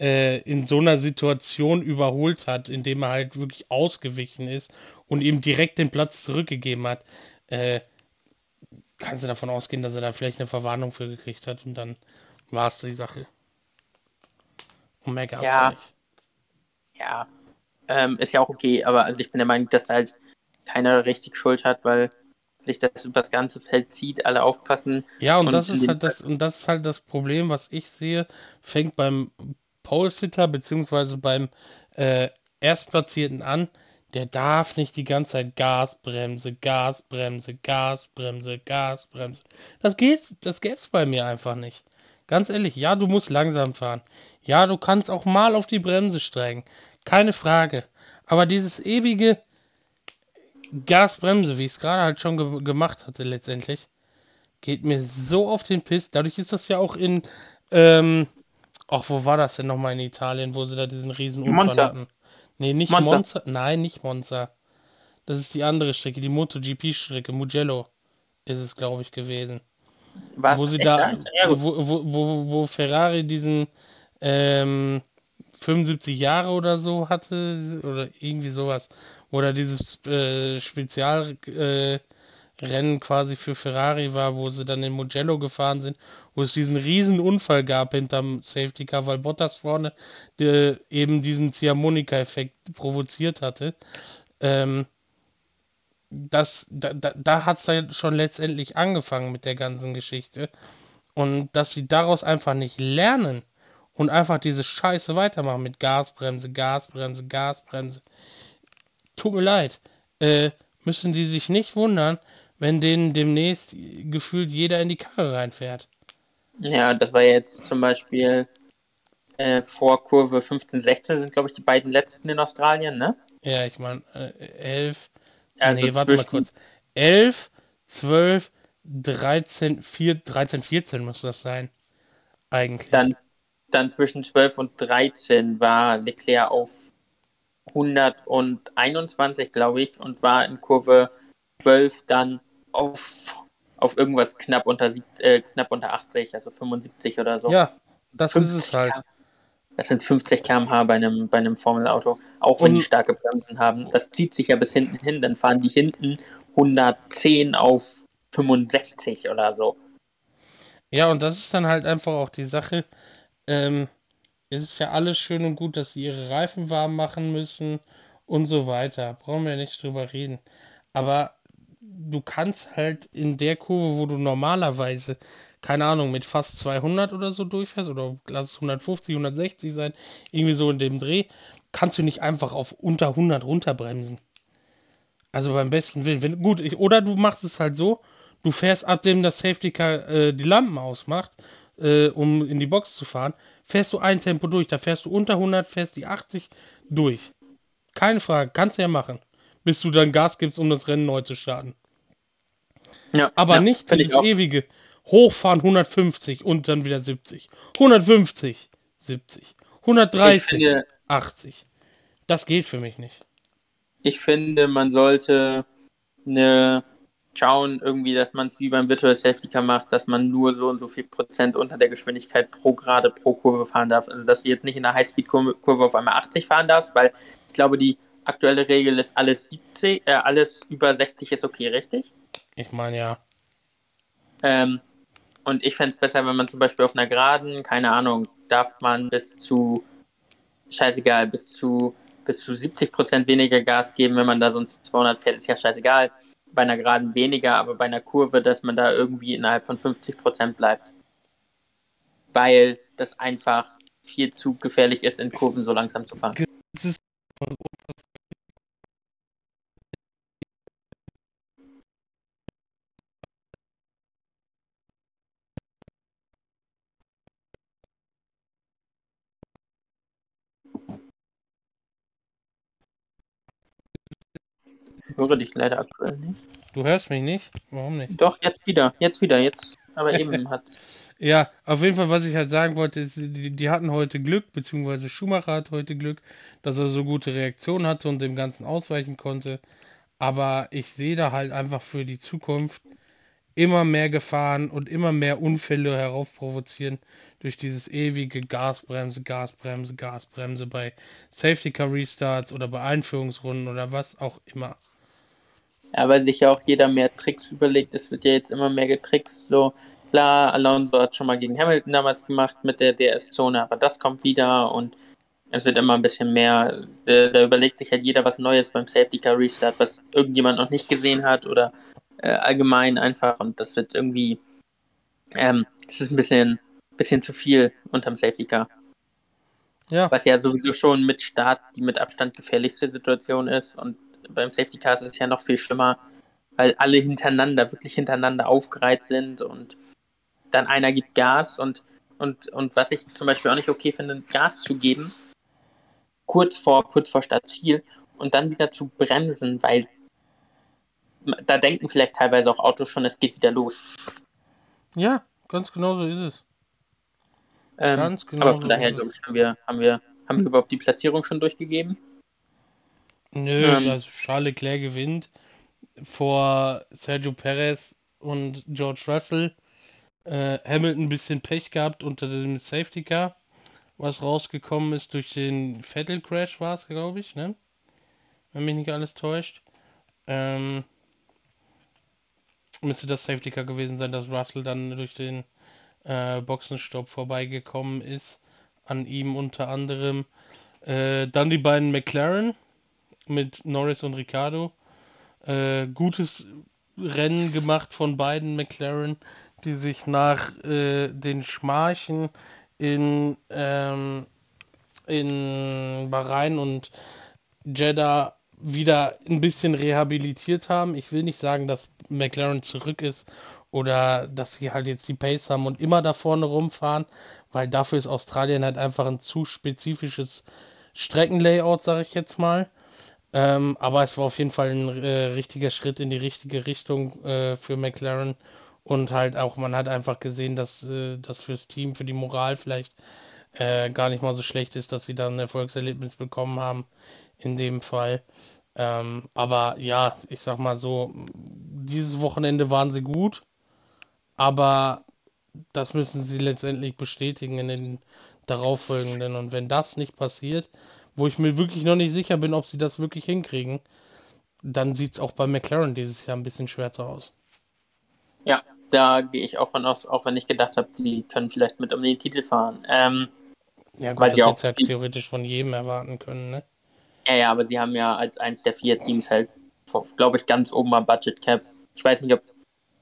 äh, in so einer Situation überholt hat, indem er halt wirklich ausgewichen ist und ihm direkt den Platz zurückgegeben hat, äh, kannst du davon ausgehen, dass er da vielleicht eine Verwarnung für gekriegt hat und dann war es die Sache. Und mehr gab's
Ja.
ja nicht.
Ja, ähm, ist ja auch okay, aber also ich bin der Meinung, dass halt keiner richtig Schuld hat, weil sich das über das ganze Feld zieht, alle aufpassen.
Ja, und,
Und
das ist halt das, und das ist halt das Problem, was ich sehe, fängt beim Pole-Sitter beziehungsweise beim äh, Erstplatzierten an. Der darf nicht die ganze Zeit Gasbremse, Gasbremse, Gasbremse, Gasbremse. Das geht, das gäb's bei mir einfach nicht. Ganz ehrlich, ja, du musst langsam fahren. Ja, du kannst auch mal auf die Bremse steigen. Keine Frage. Aber dieses ewige Gasbremse, wie ich es gerade halt schon ge gemacht hatte letztendlich, geht mir so auf den Piss. Dadurch ist das ja auch in, ähm, ach, wo war das denn nochmal in Italien, wo sie da diesen riesen Unfall
Monza.
hatten? Nee, nicht
Monza.
Monza. Nein, nicht Monza. Das ist die andere Strecke, die MotoGP-Strecke. Mugello ist es, glaube ich, gewesen.
Was?
Wo sie da,
gut.
wo, wo, wo, wo Ferrari diesen ähm, 75 Jahre oder so hatte, oder irgendwie sowas, wo da dieses äh, Spezialrennen äh, Rennen quasi für Ferrari war, wo sie dann in Mugello gefahren sind, wo es diesen riesen Unfall gab hinterm Safety Car, weil Bottas vorne äh, eben diesen Ziehharmonika-Effekt provoziert hatte. Ähm, das, da, da, da hat es ja schon letztendlich angefangen mit der ganzen Geschichte. Und dass sie daraus einfach nicht lernen und einfach diese Scheiße weitermachen mit Gasbremse, Gasbremse, Gasbremse. Tut mir leid. Äh, müssen die sich nicht wundern, wenn denen demnächst gefühlt jeder in die Karre reinfährt.
Ja, das war jetzt zum Beispiel äh, vor Kurve 15, 16 sind, glaube ich, die beiden letzten in Australien, ne?
Ja, ich meine, äh, 11.
Also
nee, warte mal kurz. 11, 12, 13, 4, 13, 14 muss das sein. Eigentlich.
Dann dann zwischen 12 und 13 war Leclerc auf 121, glaube ich, und war in Kurve 12 dann auf, auf irgendwas knapp unter, äh, knapp unter 80, also 75 oder so.
Ja, das ist es halt.
Das sind 50 km/h bei einem, bei einem Formelauto, auch wenn und, die starke Bremsen haben. Das zieht sich ja bis hinten hin, dann fahren die hinten 110 auf 65 oder so.
Ja, und das ist dann halt einfach auch die Sache. Ähm, es ist ja alles schön und gut, dass sie ihre Reifen warm machen müssen und so weiter. Brauchen wir nicht drüber reden. Aber du kannst halt in der Kurve, wo du normalerweise, keine Ahnung, mit fast 200 oder so durchfährst, oder lass es 150, 160 sein, irgendwie so in dem Dreh, kannst du nicht einfach auf unter 100 runterbremsen. Also beim besten Willen. Wenn, gut, ich, oder du machst es halt so, du fährst ab dem das Safety Car äh, die Lampen ausmacht, äh, um in die Box zu fahren, fährst du ein Tempo durch. Da fährst du unter 100, fährst die 80 durch. Keine Frage, kannst du ja machen. Bis du dann Gas gibst, um das Rennen neu zu starten. Ja, Aber ja, nicht dieses ewige Hochfahren 150 und dann wieder 70. 150, 70. 130, finde, 80. Das geht für mich nicht.
Ich finde, man sollte eine schauen, irgendwie, dass man es wie beim Virtual Safety Car macht, dass man nur so und so viel Prozent unter der Geschwindigkeit pro Gerade pro Kurve fahren darf. Also dass du jetzt nicht in der Highspeed-Kurve auf einmal 80 fahren darfst, weil ich glaube, die aktuelle Regel ist alles 70, äh, alles über 60 ist okay, richtig?
Ich meine ja.
Ähm, und ich fände es besser, wenn man zum Beispiel auf einer Geraden, keine Ahnung, darf man bis zu, scheißegal, bis zu, bis zu 70 Prozent weniger Gas geben, wenn man da sonst 200 fährt, ist ja scheißegal bei einer Geraden weniger, aber bei einer Kurve, dass man da irgendwie innerhalb von 50 Prozent bleibt. Weil das einfach viel zu gefährlich ist, in Kurven so langsam zu fahren. Das ist höre dich leider aktuell nicht.
Du hörst mich nicht? Warum nicht?
Doch, jetzt wieder. Jetzt wieder. Jetzt. Aber eben <laughs> hat.
Ja, auf jeden Fall, was ich halt sagen wollte, ist, die, die hatten heute Glück, beziehungsweise Schumacher hat heute Glück, dass er so gute Reaktionen hatte und dem Ganzen ausweichen konnte. Aber ich sehe da halt einfach für die Zukunft immer mehr Gefahren und immer mehr Unfälle heraufprovozieren durch dieses ewige Gasbremse, Gasbremse, Gasbremse bei Safety Car Restarts oder bei Einführungsrunden oder was auch immer.
Ja, weil sich ja auch jeder mehr Tricks überlegt. Es wird ja jetzt immer mehr getrickst. So, klar, Alonso hat schon mal gegen Hamilton damals gemacht mit der DS-Zone, aber das kommt wieder und es wird immer ein bisschen mehr. Da, da, überlegt sich halt jeder was Neues beim Safety Car Restart, was irgendjemand noch nicht gesehen hat oder äh, allgemein einfach und das wird irgendwie. Ähm, das ist ein bisschen, bisschen zu viel unterm Safety Car. Ja. Was ja sowieso schon mit Start die mit Abstand gefährlichste Situation ist und beim Safety Car ist es ja noch viel schlimmer, weil alle hintereinander, wirklich hintereinander aufgereiht sind und dann einer gibt Gas und, und, und was ich zum Beispiel auch nicht okay finde, Gas zu geben, kurz vor, kurz vor Startziel und dann wieder zu bremsen, weil da denken vielleicht teilweise auch Autos schon, es geht wieder los.
Ja, ganz genau so ist es.
Ähm, ganz genau aber von so daher, glaube ich, haben wir, haben, wir, haben wir überhaupt die Platzierung schon durchgegeben?
Nö, ähm, also Charles Leclerc gewinnt vor Sergio Perez und George Russell. Äh, Hamilton ein bisschen Pech gehabt unter dem Safety Car, was rausgekommen ist durch den Vettel Crash war es, glaube ich, ne? Wenn mich nicht alles täuscht. Ähm, müsste das Safety Car gewesen sein, dass Russell dann durch den äh, Boxenstopp vorbeigekommen ist. An ihm unter anderem. Äh, dann die beiden McLaren, mit Norris und Ricardo. Äh, gutes Rennen gemacht von beiden McLaren, die sich nach äh, den Schmarchen in, ähm, in Bahrain und Jeddah wieder ein bisschen rehabilitiert haben. Ich will nicht sagen, dass McLaren zurück ist oder dass sie halt jetzt die Pace haben und immer da vorne rumfahren, weil dafür ist Australien halt einfach ein zu spezifisches Streckenlayout, sage ich jetzt mal. Ähm, aber es war auf jeden Fall ein äh, richtiger Schritt in die richtige Richtung äh, für McLaren. Und halt auch, man hat einfach gesehen, dass äh, das fürs Team, für die Moral vielleicht äh, gar nicht mal so schlecht ist, dass sie dann ein Erfolgserlebnis bekommen haben in dem Fall. Ähm, aber ja, ich sag mal so, dieses Wochenende waren sie gut, aber das müssen sie letztendlich bestätigen in den darauffolgenden. Und wenn das nicht passiert, wo ich mir wirklich noch nicht sicher bin, ob sie das wirklich hinkriegen, dann sieht es auch bei McLaren dieses Jahr ein bisschen schwärzer aus.
Ja, da gehe ich auch von aus, auch wenn ich gedacht habe, sie können vielleicht mit um den Titel fahren. Ähm,
ja, gut, weil sie auch ja theoretisch von jedem erwarten können, ne?
Ja, ja, aber sie haben ja als eins der vier Teams halt, glaube ich, ganz oben am Budget Cap. Ich weiß nicht, ob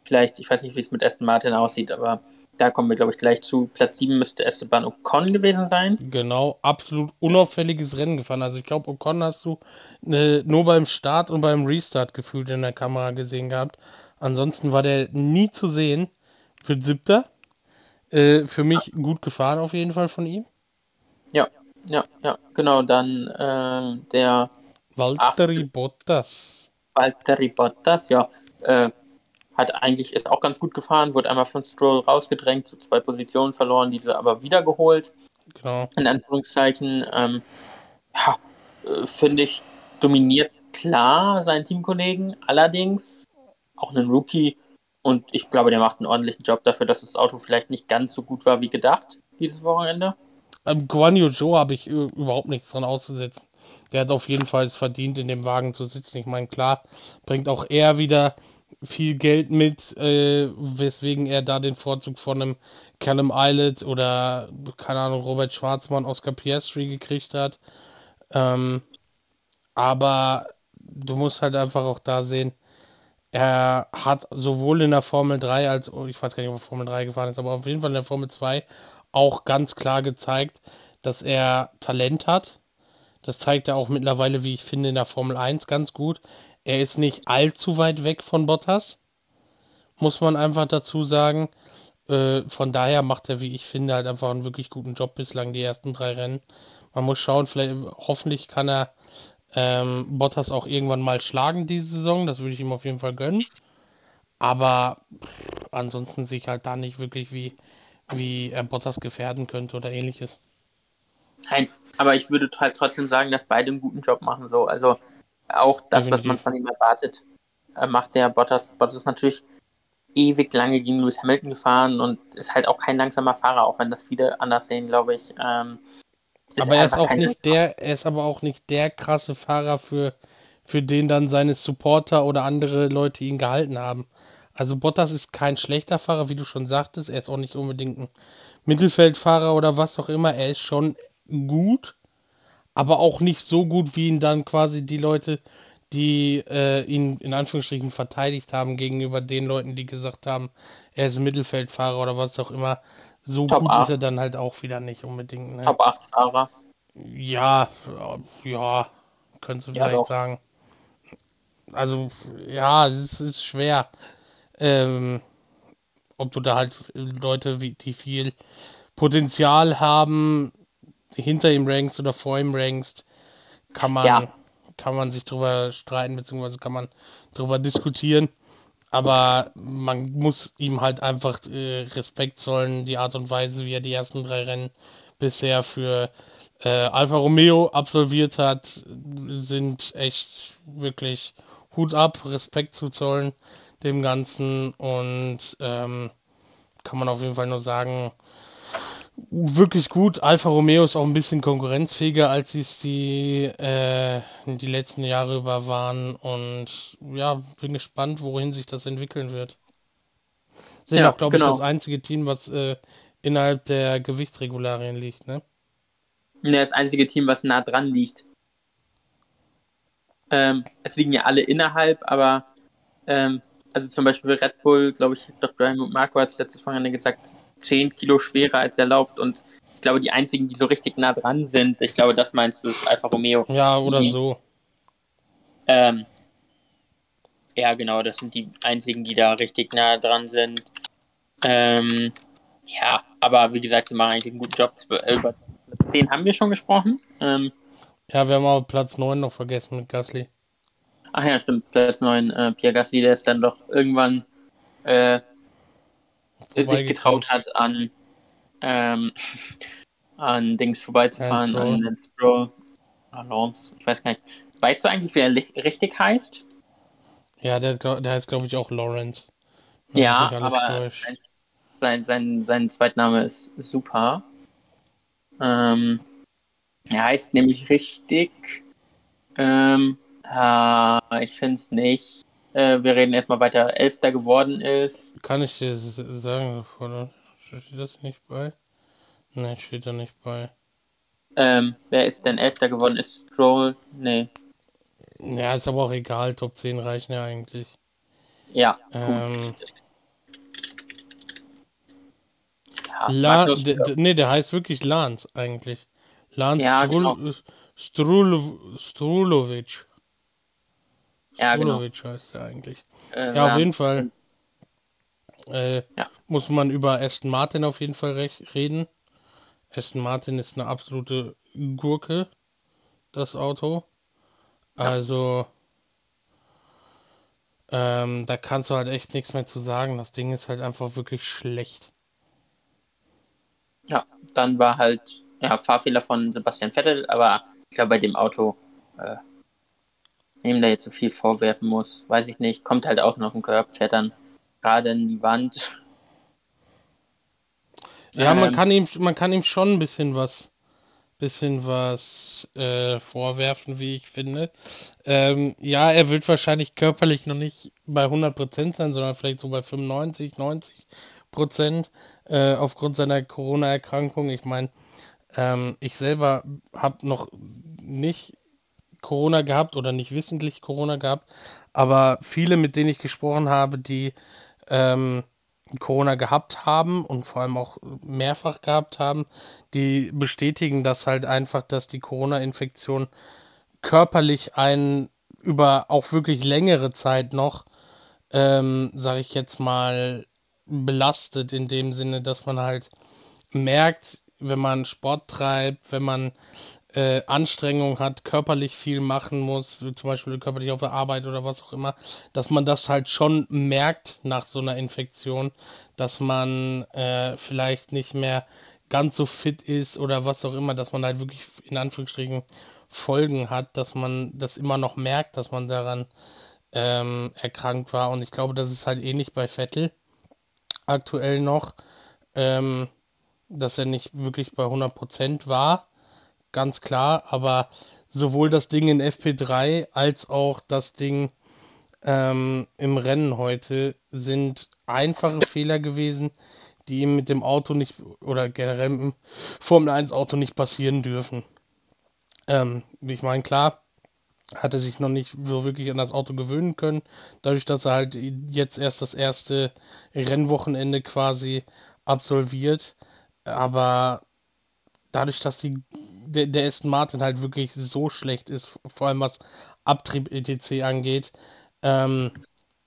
vielleicht, ich weiß nicht, wie es mit Aston Martin aussieht, aber da kommen wir, glaube ich, gleich zu. Platz 7 müsste Esteban Ocon gewesen sein.
Genau, absolut unauffälliges Rennen gefahren. Also ich glaube, Ocon hast du äh, nur beim Start und beim Restart gefühlt in der Kamera gesehen gehabt. Ansonsten war der nie zu sehen. Für siebter. Äh, für mich ja. gut gefahren auf jeden Fall von ihm.
Ja, ja, ja, genau. Dann äh, der
Valtteri Bottas.
Valtteri Bottas, ja. Hat eigentlich ist auch ganz gut gefahren, wurde einmal von Stroll rausgedrängt, zu zwei Positionen verloren, diese aber wiedergeholt. Genau. In Anführungszeichen, ähm, ja, äh, finde ich, dominiert klar seinen Teamkollegen, allerdings auch einen Rookie und ich glaube, der macht einen ordentlichen Job dafür, dass das Auto vielleicht nicht ganz so gut war wie gedacht dieses Wochenende.
Ähm, Guan Yu Zhou habe ich überhaupt nichts dran auszusetzen. Der hat auf jeden Fall es verdient, in dem Wagen zu sitzen. Ich meine, klar, bringt auch er wieder viel Geld mit, äh, weswegen er da den Vorzug von einem Callum Islet oder, keine Ahnung, Robert Schwarzmann, Oscar Piastri gekriegt hat. Ähm, aber du musst halt einfach auch da sehen, er hat sowohl in der Formel 3 als, ich weiß gar nicht, ob er Formel 3 gefahren ist, aber auf jeden Fall in der Formel 2 auch ganz klar gezeigt, dass er Talent hat. Das zeigt er auch mittlerweile, wie ich finde, in der Formel 1 ganz gut. Er ist nicht allzu weit weg von Bottas, muss man einfach dazu sagen. Äh, von daher macht er, wie ich finde, halt einfach einen wirklich guten Job bislang, die ersten drei Rennen. Man muss schauen, vielleicht, hoffentlich kann er ähm, Bottas auch irgendwann mal schlagen diese Saison. Das würde ich ihm auf jeden Fall gönnen. Aber pff, ansonsten sehe ich halt da nicht wirklich, wie, wie er Bottas gefährden könnte oder ähnliches.
Nein, aber ich würde halt trotzdem sagen, dass beide einen guten Job machen. So. Also auch das, Definitiv. was man von ihm erwartet, äh, macht der Bottas. Bottas ist natürlich ewig lange gegen Lewis Hamilton gefahren und ist halt auch kein langsamer Fahrer, auch wenn das viele anders sehen, glaube ich. Ähm,
aber er ist auch nicht der, er ist aber auch nicht der krasse Fahrer, für, für den dann seine Supporter oder andere Leute ihn gehalten haben. Also Bottas ist kein schlechter Fahrer, wie du schon sagtest. Er ist auch nicht unbedingt ein Mittelfeldfahrer oder was auch immer. Er ist schon gut, aber auch nicht so gut, wie ihn dann quasi die Leute, die äh, ihn in Anführungsstrichen verteidigt haben, gegenüber den Leuten, die gesagt haben, er ist Mittelfeldfahrer oder was auch immer. So Top gut 8. ist er dann halt auch wieder nicht unbedingt.
Ne? Top 8 Fahrer.
Ja, ja, könntest du ja, vielleicht doch. sagen. Also, ja, es ist schwer. Ähm, ob du da halt Leute, die viel Potenzial haben, hinter ihm rankst oder vor ihm rankst, kann man, ja. kann man sich drüber streiten, beziehungsweise kann man drüber diskutieren. Aber man muss ihm halt einfach äh, Respekt zollen, die Art und Weise, wie er die ersten drei Rennen bisher für äh, Alfa Romeo absolviert hat, sind echt wirklich Hut ab, Respekt zu zollen dem Ganzen und ähm, kann man auf jeden Fall nur sagen, wirklich gut. Alfa Romeo ist auch ein bisschen konkurrenzfähiger, als sie es die, äh, die letzten Jahre über waren. Und ja, bin gespannt, wohin sich das entwickeln wird. Sind ja, auch, glaube genau. ich, das einzige Team, was äh, innerhalb der Gewichtsregularien liegt, ne?
Ne, das einzige Team, was nah dran liegt. Ähm, es liegen ja alle innerhalb, aber ähm, also zum Beispiel Red Bull, glaube ich, Dr. Helmut Marco hat es letztes Wochenende gesagt, 10 Kilo schwerer als erlaubt und ich glaube, die einzigen, die so richtig nah dran sind, ich glaube, das meinst du, ist Alfa Romeo.
Ja, oder
die,
so.
Ähm, ja, genau, das sind die einzigen, die da richtig nah dran sind. Ähm, ja, aber wie gesagt, sie machen eigentlich einen guten Job. Äh, über 10 haben wir schon gesprochen. Ähm,
ja, wir haben aber Platz 9 noch vergessen mit Gasly.
Ach ja, stimmt, Platz 9, äh, Pierre Gasly, der ist dann doch irgendwann äh, sich getraut hat, an ähm, <laughs> an Dings vorbeizufahren, an Lance Stroll. Ah, Lance, ich weiß gar nicht. Weißt du eigentlich, wie er richtig heißt?
Ja, der, der heißt, glaube ich, auch Lawrence. Wenn
Ja, aber
täuscht.
sein, sein, sein Zweitname ist Super. Ähm, er heißt nämlich richtig. Ähm, ah, ich finde es nicht. Äh, wir reden erstmal weiter. Elfter geworden ist.
Kann ich dir sagen sofort? Steht das nicht bei? Ne, steht da nicht bei.
Ähm, wer ist denn Elfter geworden? Ist Stroll? Nee.
Ja, ist aber auch egal, Top 10 reichen ja eigentlich.
Ja,
Ähm.
Ja,
La nee, der heißt wirklich Lance eigentlich. Lance
Ja,
Strul
genau.
Strul Strulovic.
Ja, genau.
Strulovic heißt er eigentlich.
äh,
Ja, auf jeden. Fall. Äh,
Ja.
muss man über Aston Martin auf jeden Fall reden. Aston Martin ist eine absolute Gurke, das Auto.
Ja.
Also, ähm, da kannst du halt echt nichts mehr zu sagen. Das Ding ist halt einfach wirklich schlecht.
Ja, dann war halt ja, Fahrfehler von Sebastian Vettel, aber ich glaube, bei dem Auto, äh, wem da jetzt so viel vorwerfen muss, weiß ich nicht. Kommt halt außen auf den Körper, fährt dann gerade in die Wand.
Ja, man
Ähm,
kann ihm, man kann ihm schon ein bisschen was, bisschen was äh, vorwerfen, wie ich finde. Ähm, ja, er wird wahrscheinlich körperlich noch nicht bei 100% sein, sondern vielleicht so bei 95, 90% äh, aufgrund seiner Corona-Erkrankung. Ich meine, ähm, ich selber habe noch nicht Corona gehabt oder nicht wissentlich Corona gehabt, aber viele, mit denen ich gesprochen habe, die ähm, Corona gehabt haben und vor allem auch mehrfach gehabt haben, die bestätigen das halt einfach, dass die Corona-Infektion körperlich einen über auch wirklich längere Zeit noch, ähm, sage ich jetzt mal, belastet in dem Sinne, dass man halt merkt, wenn man Sport treibt, wenn man äh, Anstrengung hat, körperlich viel machen muss, zum Beispiel körperlich auf der Arbeit oder was auch immer, dass man das halt schon merkt nach so einer Infektion, dass man äh, vielleicht nicht mehr ganz so fit ist oder was auch immer, dass man halt wirklich in Anführungsstrichen Folgen hat, dass man das immer noch merkt, dass man daran ähm, erkrankt war. Und ich glaube, das ist halt ähnlich bei Vettel aktuell noch, ähm, dass er nicht wirklich bei 100% war, ganz klar, aber sowohl das Ding in FP3 als auch das Ding ähm, im Rennen heute sind einfache Fehler gewesen, die ihm mit dem Auto nicht oder generell im Formel 1 Auto nicht passieren dürfen. Ähm, ich meine, klar, hat er sich noch nicht so wirklich an das Auto gewöhnen können, dadurch, dass er halt jetzt erst das erste Rennwochenende quasi absolviert. Aber dadurch, dass die, der, der Aston Martin halt wirklich so schlecht ist, vor allem was Abtrieb etc. angeht, ähm,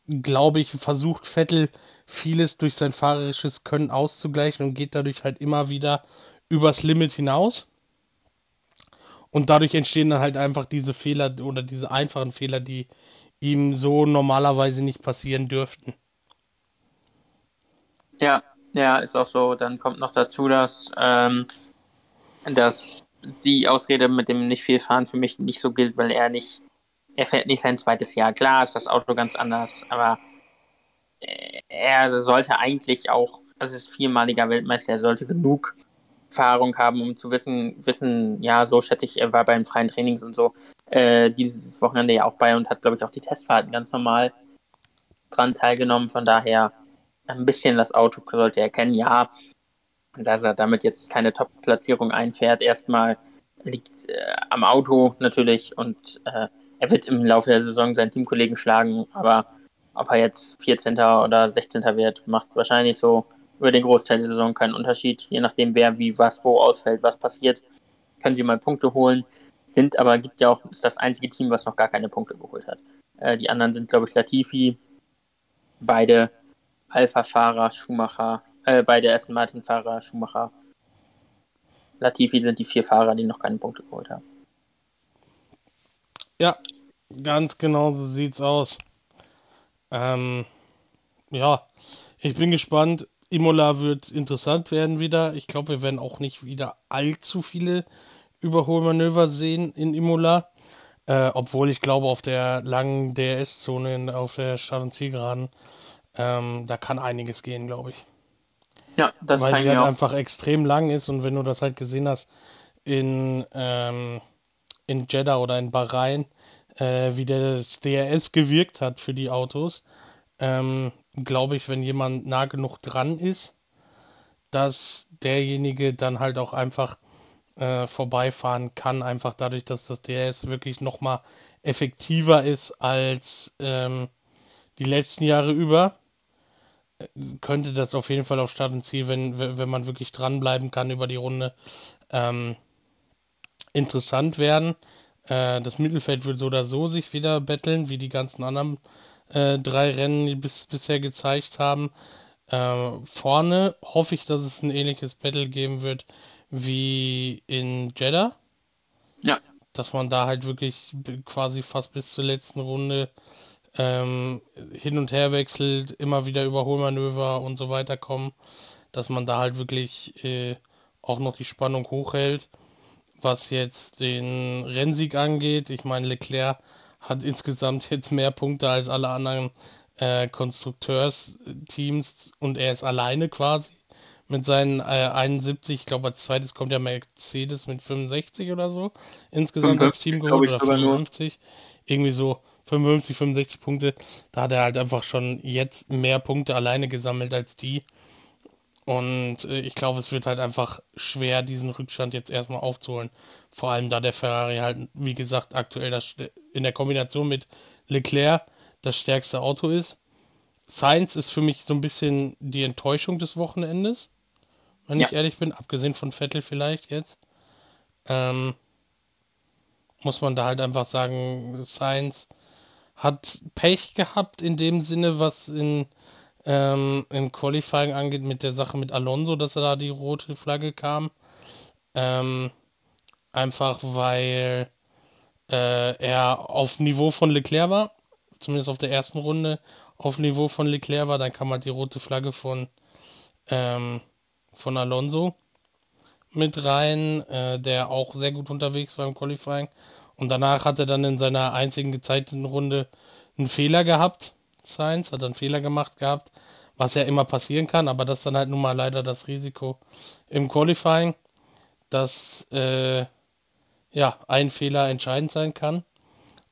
glaube ich, versucht Vettel vieles durch sein fahrerisches Können auszugleichen und geht dadurch halt immer wieder übers Limit hinaus. Und dadurch entstehen dann halt einfach diese Fehler oder diese einfachen Fehler, die ihm so normalerweise nicht passieren dürften.
Ja, ja, ist auch so. Dann kommt noch dazu, dass, ähm, dass die Ausrede mit dem nicht viel fahren für mich nicht so gilt, weil er nicht, er fährt nicht sein zweites Jahr. Klar ist das Auto ganz anders, aber äh, er sollte eigentlich auch, also ist viermaliger Weltmeister, er sollte genug Erfahrung haben, um zu wissen, wissen, ja, so schätze ich, er war beim freien Trainings und so, äh, dieses Wochenende ja auch bei und hat, glaube ich, auch die Testfahrten ganz normal dran teilgenommen. Von daher ein bisschen das Auto sollte er kennen, ja. Dass er damit jetzt keine Top-Platzierung einfährt, erstmal liegt äh, am Auto natürlich und äh, er wird im Laufe der Saison seinen Teamkollegen schlagen, aber ob er jetzt 14. oder 16. wird, macht wahrscheinlich so über den Großteil der Saison keinen Unterschied. Je nachdem, wer wie was wo ausfällt, was passiert, können sie mal Punkte holen. Sind aber, gibt ja auch, ist das einzige Team, was noch gar keine Punkte geholt hat. Äh, die anderen sind, glaube ich, Latifi, beide Alpha-Fahrer, Schumacher, äh, beide Aston Martin-Fahrer, Schumacher. Latifi sind die vier Fahrer, die noch keine Punkte geholt haben.
Ja, ganz genau so sieht's aus. Ähm, ja, ich bin gespannt. Imola wird interessant werden wieder. Ich glaube, wir werden auch nicht wieder allzu viele Überholmanöver sehen in Imola. Äh, obwohl ich glaube, auf der langen DRS-Zone, auf der Start- und Zielgeraden, ähm, da kann einiges gehen, glaube ich.
Ja, das
Weil die halt einfach extrem lang ist und wenn du das halt gesehen hast in, ähm, in Jeddah oder in Bahrain, äh, wie das DRS gewirkt hat für die Autos, ähm, glaube ich, wenn jemand nah genug dran ist, dass derjenige dann halt auch einfach äh, vorbeifahren kann, einfach dadurch, dass das DRS wirklich nochmal effektiver ist als ähm, die letzten Jahre über. Könnte das auf jeden Fall auf Start und Ziel, wenn, wenn man wirklich dranbleiben kann über die Runde, ähm, interessant werden. Äh, das Mittelfeld wird so oder so sich wieder betteln, wie die ganzen anderen äh, drei Rennen die bis, bisher gezeigt haben. Äh, vorne hoffe ich, dass es ein ähnliches Battle geben wird wie in Jeddah.
Ja.
Dass man da halt wirklich quasi fast bis zur letzten Runde ähm, hin und her wechselt, immer wieder Überholmanöver und so weiter kommen. Dass man da halt wirklich äh, auch noch die Spannung hochhält. Was jetzt den Rennsieg angeht, ich meine, Leclerc hat insgesamt <laughs> jetzt mehr Punkte als alle anderen äh, Konstrukteursteams und er ist alleine quasi mit seinen äh, 71. Ich glaube, als zweites kommt ja Mercedes mit 65 oder so. Insgesamt als
55,
Team
glaube
geholt
ich
oder
sogar nur.
55. Irgendwie so 55, 65 Punkte. Da hat er halt einfach schon jetzt mehr Punkte alleine gesammelt als die. Und äh, ich glaube, es wird halt einfach schwer, diesen Rückstand jetzt erstmal aufzuholen. Vor allem da der Ferrari halt, wie gesagt, aktuell das, in der Kombination mit Leclerc das stärkste Auto ist. Sainz ist für mich so ein bisschen die Enttäuschung des Wochenendes, wenn
Ja.
ich ehrlich bin, abgesehen von Vettel vielleicht jetzt. Ähm, muss man da halt einfach sagen, Sainz hat Pech gehabt in dem Sinne, was in, ähm, in Qualifying angeht mit der Sache mit Alonso, dass er da die rote Flagge kam. Ähm, einfach weil äh, er auf Niveau von Leclerc war, zumindest auf der ersten Runde auf Niveau von Leclerc war, dann kam halt die rote Flagge von, ähm, von Alonso mit rein, äh, der auch sehr gut unterwegs war im Qualifying. Und danach hat er dann in seiner einzigen gezeigten Runde einen Fehler gehabt. Sainz hat einen Fehler gemacht gehabt, was ja immer passieren kann, aber das ist dann halt nun mal leider das Risiko im Qualifying, dass äh, ja ein Fehler entscheidend sein kann.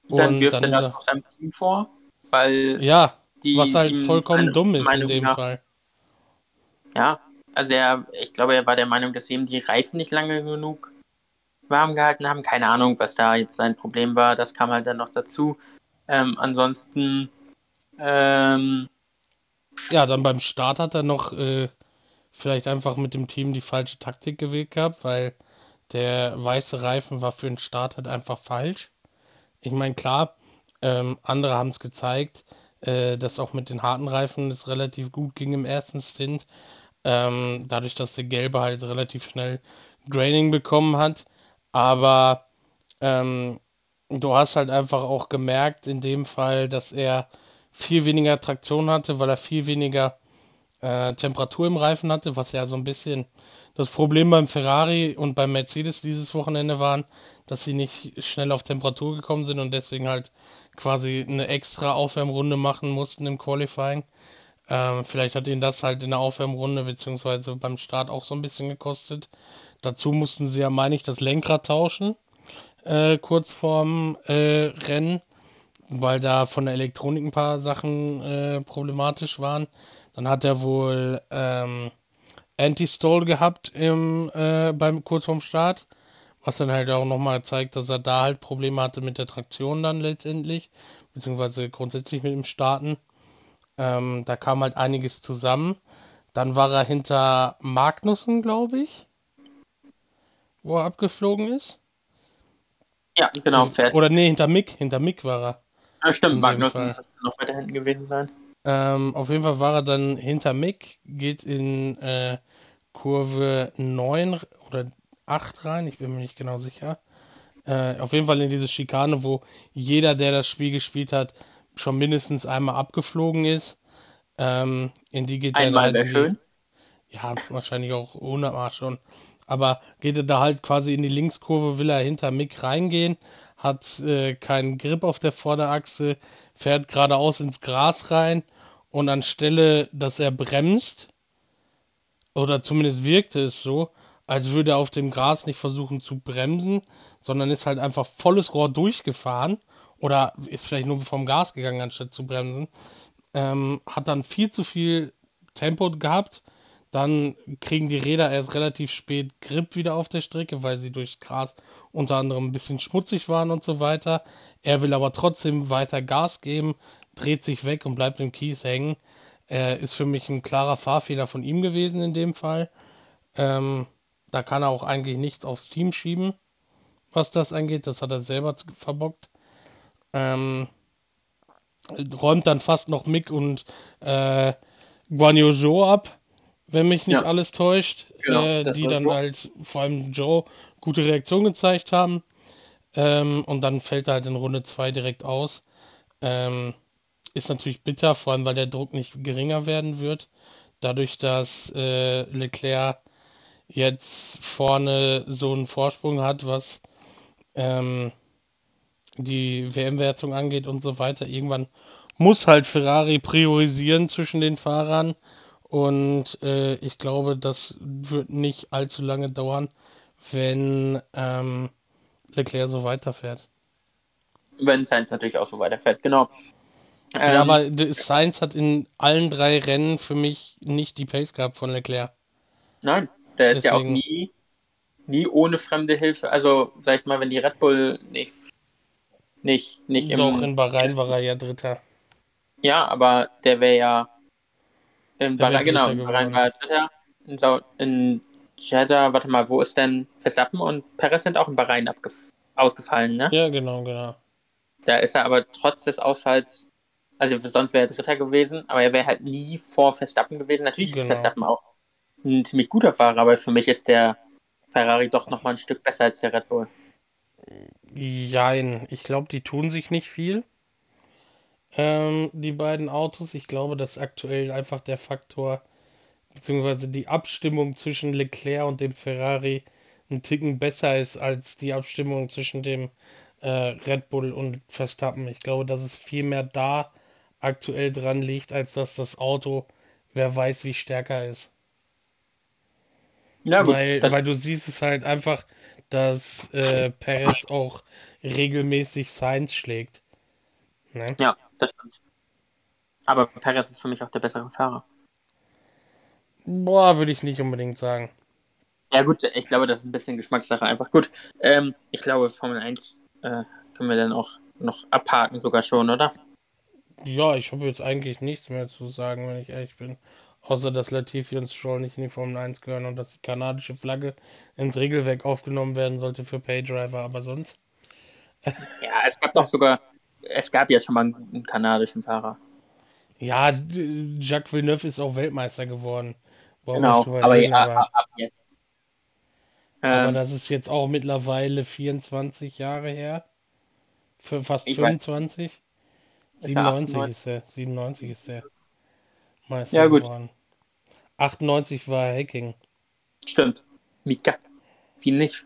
Dann
Und
wirft
dann
er
ist
das
er,
auch seinem Team vor, weil
ja,
die
was halt vollkommen dumm ist in
Meinung
dem
nach,
Fall.
ja, also er, ich glaube, er war der Meinung, dass ihm die Reifen nicht lange genug warm gehalten haben. Keine Ahnung, was da jetzt sein Problem war. Das kam halt dann noch dazu. Ähm, ansonsten, ähm,
Ja, dann beim Start hat er noch äh, vielleicht einfach mit dem Team die falsche Taktik gewählt gehabt, weil der weiße Reifen war für den Start halt einfach falsch. Ich meine, klar, ähm, andere haben es gezeigt, äh, dass auch mit den harten Reifen es relativ gut ging im ersten Stint. Ähm, dadurch, dass der gelbe halt relativ schnell Graining bekommen hat. Aber ähm, du hast halt einfach auch gemerkt in dem Fall, dass er viel weniger Traktion hatte, weil er viel weniger äh, Temperatur im Reifen hatte, was ja so ein bisschen das Problem beim Ferrari und beim Mercedes dieses Wochenende waren, dass sie nicht schnell auf Temperatur gekommen sind und deswegen halt quasi eine extra Aufwärmrunde machen mussten im Qualifying. Ähm, vielleicht hat ihnen das halt in der Aufwärmrunde beziehungsweise beim Start auch so ein bisschen gekostet. Dazu mussten sie ja, meine ich, das Lenkrad tauschen, äh, kurz vorm äh, Rennen, weil da von der Elektronik ein paar Sachen äh, problematisch waren. Dann hat er wohl ähm, Anti-Stall gehabt im, äh, beim, kurz vorm Start, was dann halt auch nochmal zeigt, dass er da halt Probleme hatte mit der Traktion dann letztendlich, beziehungsweise grundsätzlich mit dem Starten. Ähm, da kam halt einiges zusammen. Dann war er hinter Magnussen, glaube ich, wo er abgeflogen ist.
ja, genau, fährt.
Oder nee, hinter Mick, hinter Mick war er.
Ja, stimmt, Magnussen
Fall.
müsste noch weiter hinten gewesen sein.
Ähm, auf jeden Fall war er dann hinter Mick, geht in äh, Kurve 9 oder 8 rein, ich bin mir nicht genau sicher. Äh, auf jeden Fall in diese Schikane, wo jeder, der das Spiel gespielt hat, schon mindestens einmal abgeflogen ist. Ähm, in die geht er
Einmal wäre schön.
Ja, wahrscheinlich auch ohne Arsch schon. Aber geht er da halt quasi in die Linkskurve, will er hinter Mick reingehen, hat äh, keinen Grip auf der Vorderachse, fährt geradeaus ins Gras rein und anstelle, dass er bremst, oder zumindest wirkte es so, als würde er auf dem Gras nicht versuchen zu bremsen, sondern ist halt einfach volles Rohr durchgefahren oder ist vielleicht nur vom Gas gegangen, anstatt zu bremsen. Ähm, hat dann viel zu viel Tempo gehabt. Dann kriegen die Räder erst relativ spät Grip wieder auf der Strecke, weil sie durchs Gras unter anderem ein bisschen schmutzig waren und so weiter. Er will aber trotzdem weiter Gas geben, dreht sich weg und bleibt im Kies hängen. Äh, ist für mich ein klarer Fahrfehler von ihm gewesen in dem Fall. Ähm, da kann er auch eigentlich nichts aufs Team schieben, was das angeht. Das hat er selber verbockt. Ähm, räumt dann fast noch Mick und äh, Guan Yu Zhou ab, wenn mich nicht ja. alles täuscht, genau, äh, die dann halt vor allem Joe gute Reaktion gezeigt haben. Ähm, und dann fällt er halt in Runde 2 direkt aus. Ähm, ist natürlich bitter, vor allem weil der Druck nicht geringer werden wird. Dadurch, dass äh, Leclerc jetzt vorne so einen Vorsprung hat, was ähm, die WM-Wertung angeht und so weiter. Irgendwann muss halt Ferrari priorisieren zwischen den Fahrern und äh, ich glaube, das wird nicht allzu lange dauern, wenn ähm, Leclerc so weiterfährt.
Wenn Sainz natürlich auch so weiterfährt, genau.
Ja, ähm, aber Sainz hat in allen drei Rennen für mich nicht die Pace gehabt von Leclerc.
Nein, der ist Deswegen. ja auch nie, nie ohne fremde Hilfe. Also, sag ich mal, wenn die Red Bull nicht. Nicht, nicht
im. Doch, in Bahrain war er ja Dritter.
Ja, aber der wäre ja. In Bahrain, genau, in Bahrain war er Dritter. In, in Jeddah, warte mal, wo ist denn Verstappen und Perez sind auch in Bahrain ausgefallen, ne?
Ja, genau, genau.
Da ist er aber trotz des Ausfalls, also sonst wäre er Dritter gewesen, aber er wäre halt nie vor Verstappen gewesen. Natürlich genau. ist Verstappen auch ein ziemlich guter Fahrer, aber für mich ist der Ferrari doch nochmal ein Stück besser als der Red Bull.
Jein, ich glaube, die tun sich nicht viel. Ähm, die beiden Autos. Ich glaube, dass aktuell einfach der Faktor, beziehungsweise die Abstimmung zwischen Leclerc und dem Ferrari ein Ticken besser ist als die Abstimmung zwischen dem äh, Red Bull und Verstappen. Ich glaube, dass es viel mehr da aktuell dran liegt, als dass das Auto, wer weiß, wie stärker ist. Ja, gut. Weil, weil du siehst es halt einfach, dass äh, Perez auch regelmäßig Sainz schlägt.
Ne? Ja, das stimmt. Aber Perez ist für mich auch der bessere Fahrer.
Boah, würde ich nicht unbedingt sagen.
Ja, gut, ich glaube, das ist ein bisschen Geschmackssache einfach. Gut, ähm, ich glaube, Formel 1 äh, können wir dann auch noch abhaken, sogar schon, oder?
Ja, ich habe jetzt eigentlich nichts mehr zu sagen, wenn ich ehrlich bin. Außer dass Latifi und Stroll nicht in die Formel 1 gehören und dass die kanadische Flagge ins Regelwerk aufgenommen werden sollte für Paydriver, aber sonst.
Ja, es gab doch sogar, es gab ja schon mal einen kanadischen Fahrer.
Ja, Jacques Villeneuve ist auch Weltmeister geworden.
Brauchen genau, aber reden, ja, aber, ab jetzt.
Aber ähm, das ist jetzt auch mittlerweile 24 Jahre her. Für fast 25. Weiß, 97 ist er. 97 ist er.
Meister ja, gut. Geworden.
98 war Hacking.
Stimmt. Mika. Wie nicht.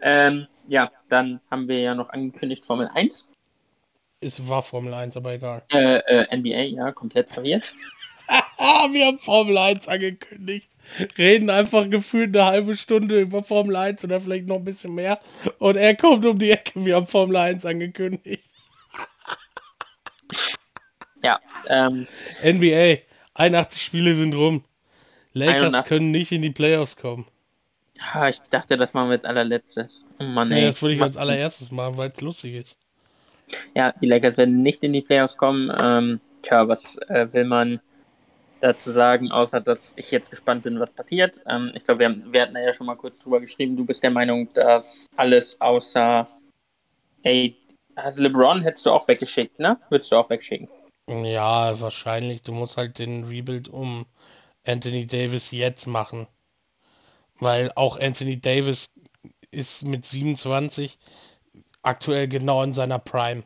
Ähm, ja, dann haben wir ja noch angekündigt Formel 1.
Es war Formel 1, aber egal.
Äh, äh, NBA, ja, komplett verwirrt. <laughs>
wir haben Formel 1 angekündigt. Reden einfach gefühlt eine halbe Stunde über Formel 1 oder vielleicht noch ein bisschen mehr. Und er kommt um die Ecke, wir haben Formel 1 angekündigt. <laughs>
ja, ähm.
NBA. 81 Spiele sind rum. Lakers 81. können nicht in die Playoffs kommen.
Ja, ich dachte, das machen wir jetzt allerletztes.
Oh Mann, ey. Ja, das würde ich als allererstes machen, weil es lustig ist.
Ja, die Lakers werden nicht in die Playoffs kommen. Ähm, tja, was äh, will man dazu sagen, außer dass ich jetzt gespannt bin, was passiert. Ähm, ich glaube, wir, wir hatten ja schon mal kurz drüber geschrieben. Du bist der Meinung, dass alles außer. Ey, also LeBron hättest du auch weggeschickt, ne? Würdest du auch wegschicken?
Ja, wahrscheinlich. Du musst halt den Rebuild um Anthony Davis jetzt machen. Weil auch Anthony Davis ist mit 27 aktuell genau in seiner Prime.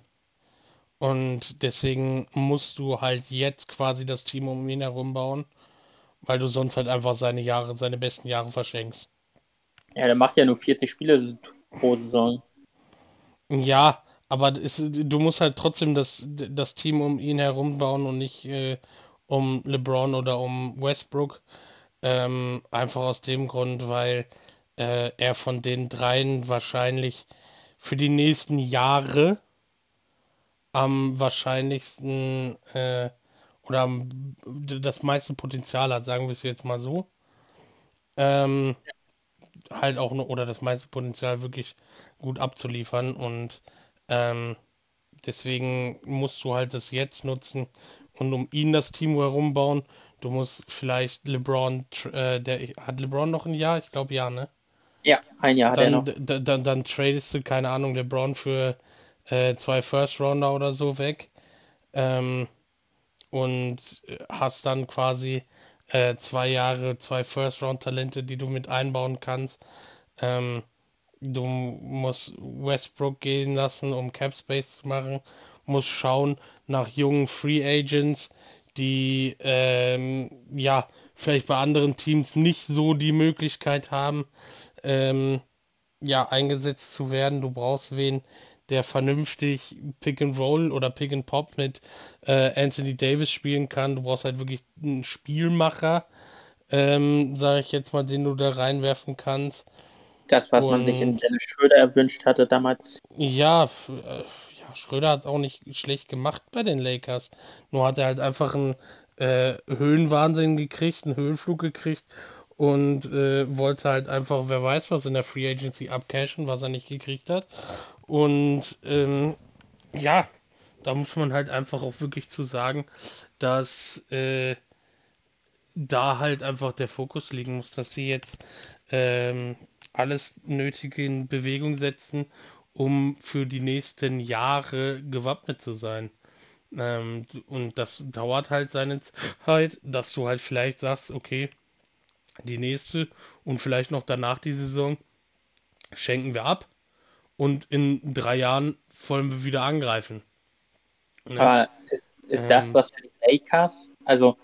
Und deswegen musst du halt jetzt quasi das Team um ihn herum bauen. weil du sonst halt einfach seine Jahre, seine besten Jahre verschenkst.
Ja, der macht ja nur 40 Spiele pro Saison.
Ja, aber es, du musst halt trotzdem das, das Team um ihn herum bauen und nicht äh, um LeBron oder um Westbrook. Ähm, einfach aus dem Grund, weil äh, er von den dreien wahrscheinlich für die nächsten Jahre am wahrscheinlichsten äh, oder am, das meiste Potenzial hat, sagen wir es jetzt mal so. Ähm, halt auch nur, oder das meiste Potenzial wirklich gut abzuliefern und ähm, deswegen musst du halt das jetzt nutzen und um ihn das Team herumbauen. Du musst vielleicht LeBron, äh, der hat LeBron noch ein Jahr? Ich glaube ja, ne?
Ja, ein Jahr hat er
Dann,
noch.
dann, dann, dann tradest du, keine Ahnung, LeBron für äh, zwei First Rounder oder so weg. Ähm, und hast dann quasi äh, zwei Jahre, zwei First Round Talente, die du mit einbauen kannst. Ähm, du musst Westbrook gehen lassen, um Cap Space zu machen. Musst schauen nach jungen Free Agents, die ähm, ja vielleicht bei anderen Teams nicht so die Möglichkeit haben, ähm, ja eingesetzt zu werden. Du brauchst wen, der vernünftig Pick and Roll oder Pick and Pop mit äh, Anthony Davis spielen kann. Du brauchst halt wirklich einen Spielmacher, ähm, sage ich jetzt mal, den du da reinwerfen kannst.
Das, was man sich in Dennis Schröder erwünscht hatte damals.
Ja, äh, ja Schröder hat auch nicht schlecht gemacht bei den Lakers. Nur hat er halt einfach einen äh, Höhenwahnsinn gekriegt, einen Höhenflug gekriegt und äh, wollte halt einfach, wer weiß was in der Free Agency abcashen, was er nicht gekriegt hat. Und ähm, ja, da muss man halt einfach auch wirklich zu sagen, dass äh, da halt einfach der Fokus liegen muss, dass sie jetzt ähm, alles Nötige in Bewegung setzen, um für die nächsten Jahre gewappnet zu sein. Ähm, und das dauert halt seine Zeit, dass du halt vielleicht sagst, okay, die nächste und vielleicht noch danach die Saison schenken wir ab und in drei Jahren wollen wir wieder angreifen.
Ne? Aber ist, ist ähm, das was für die Lakers? Also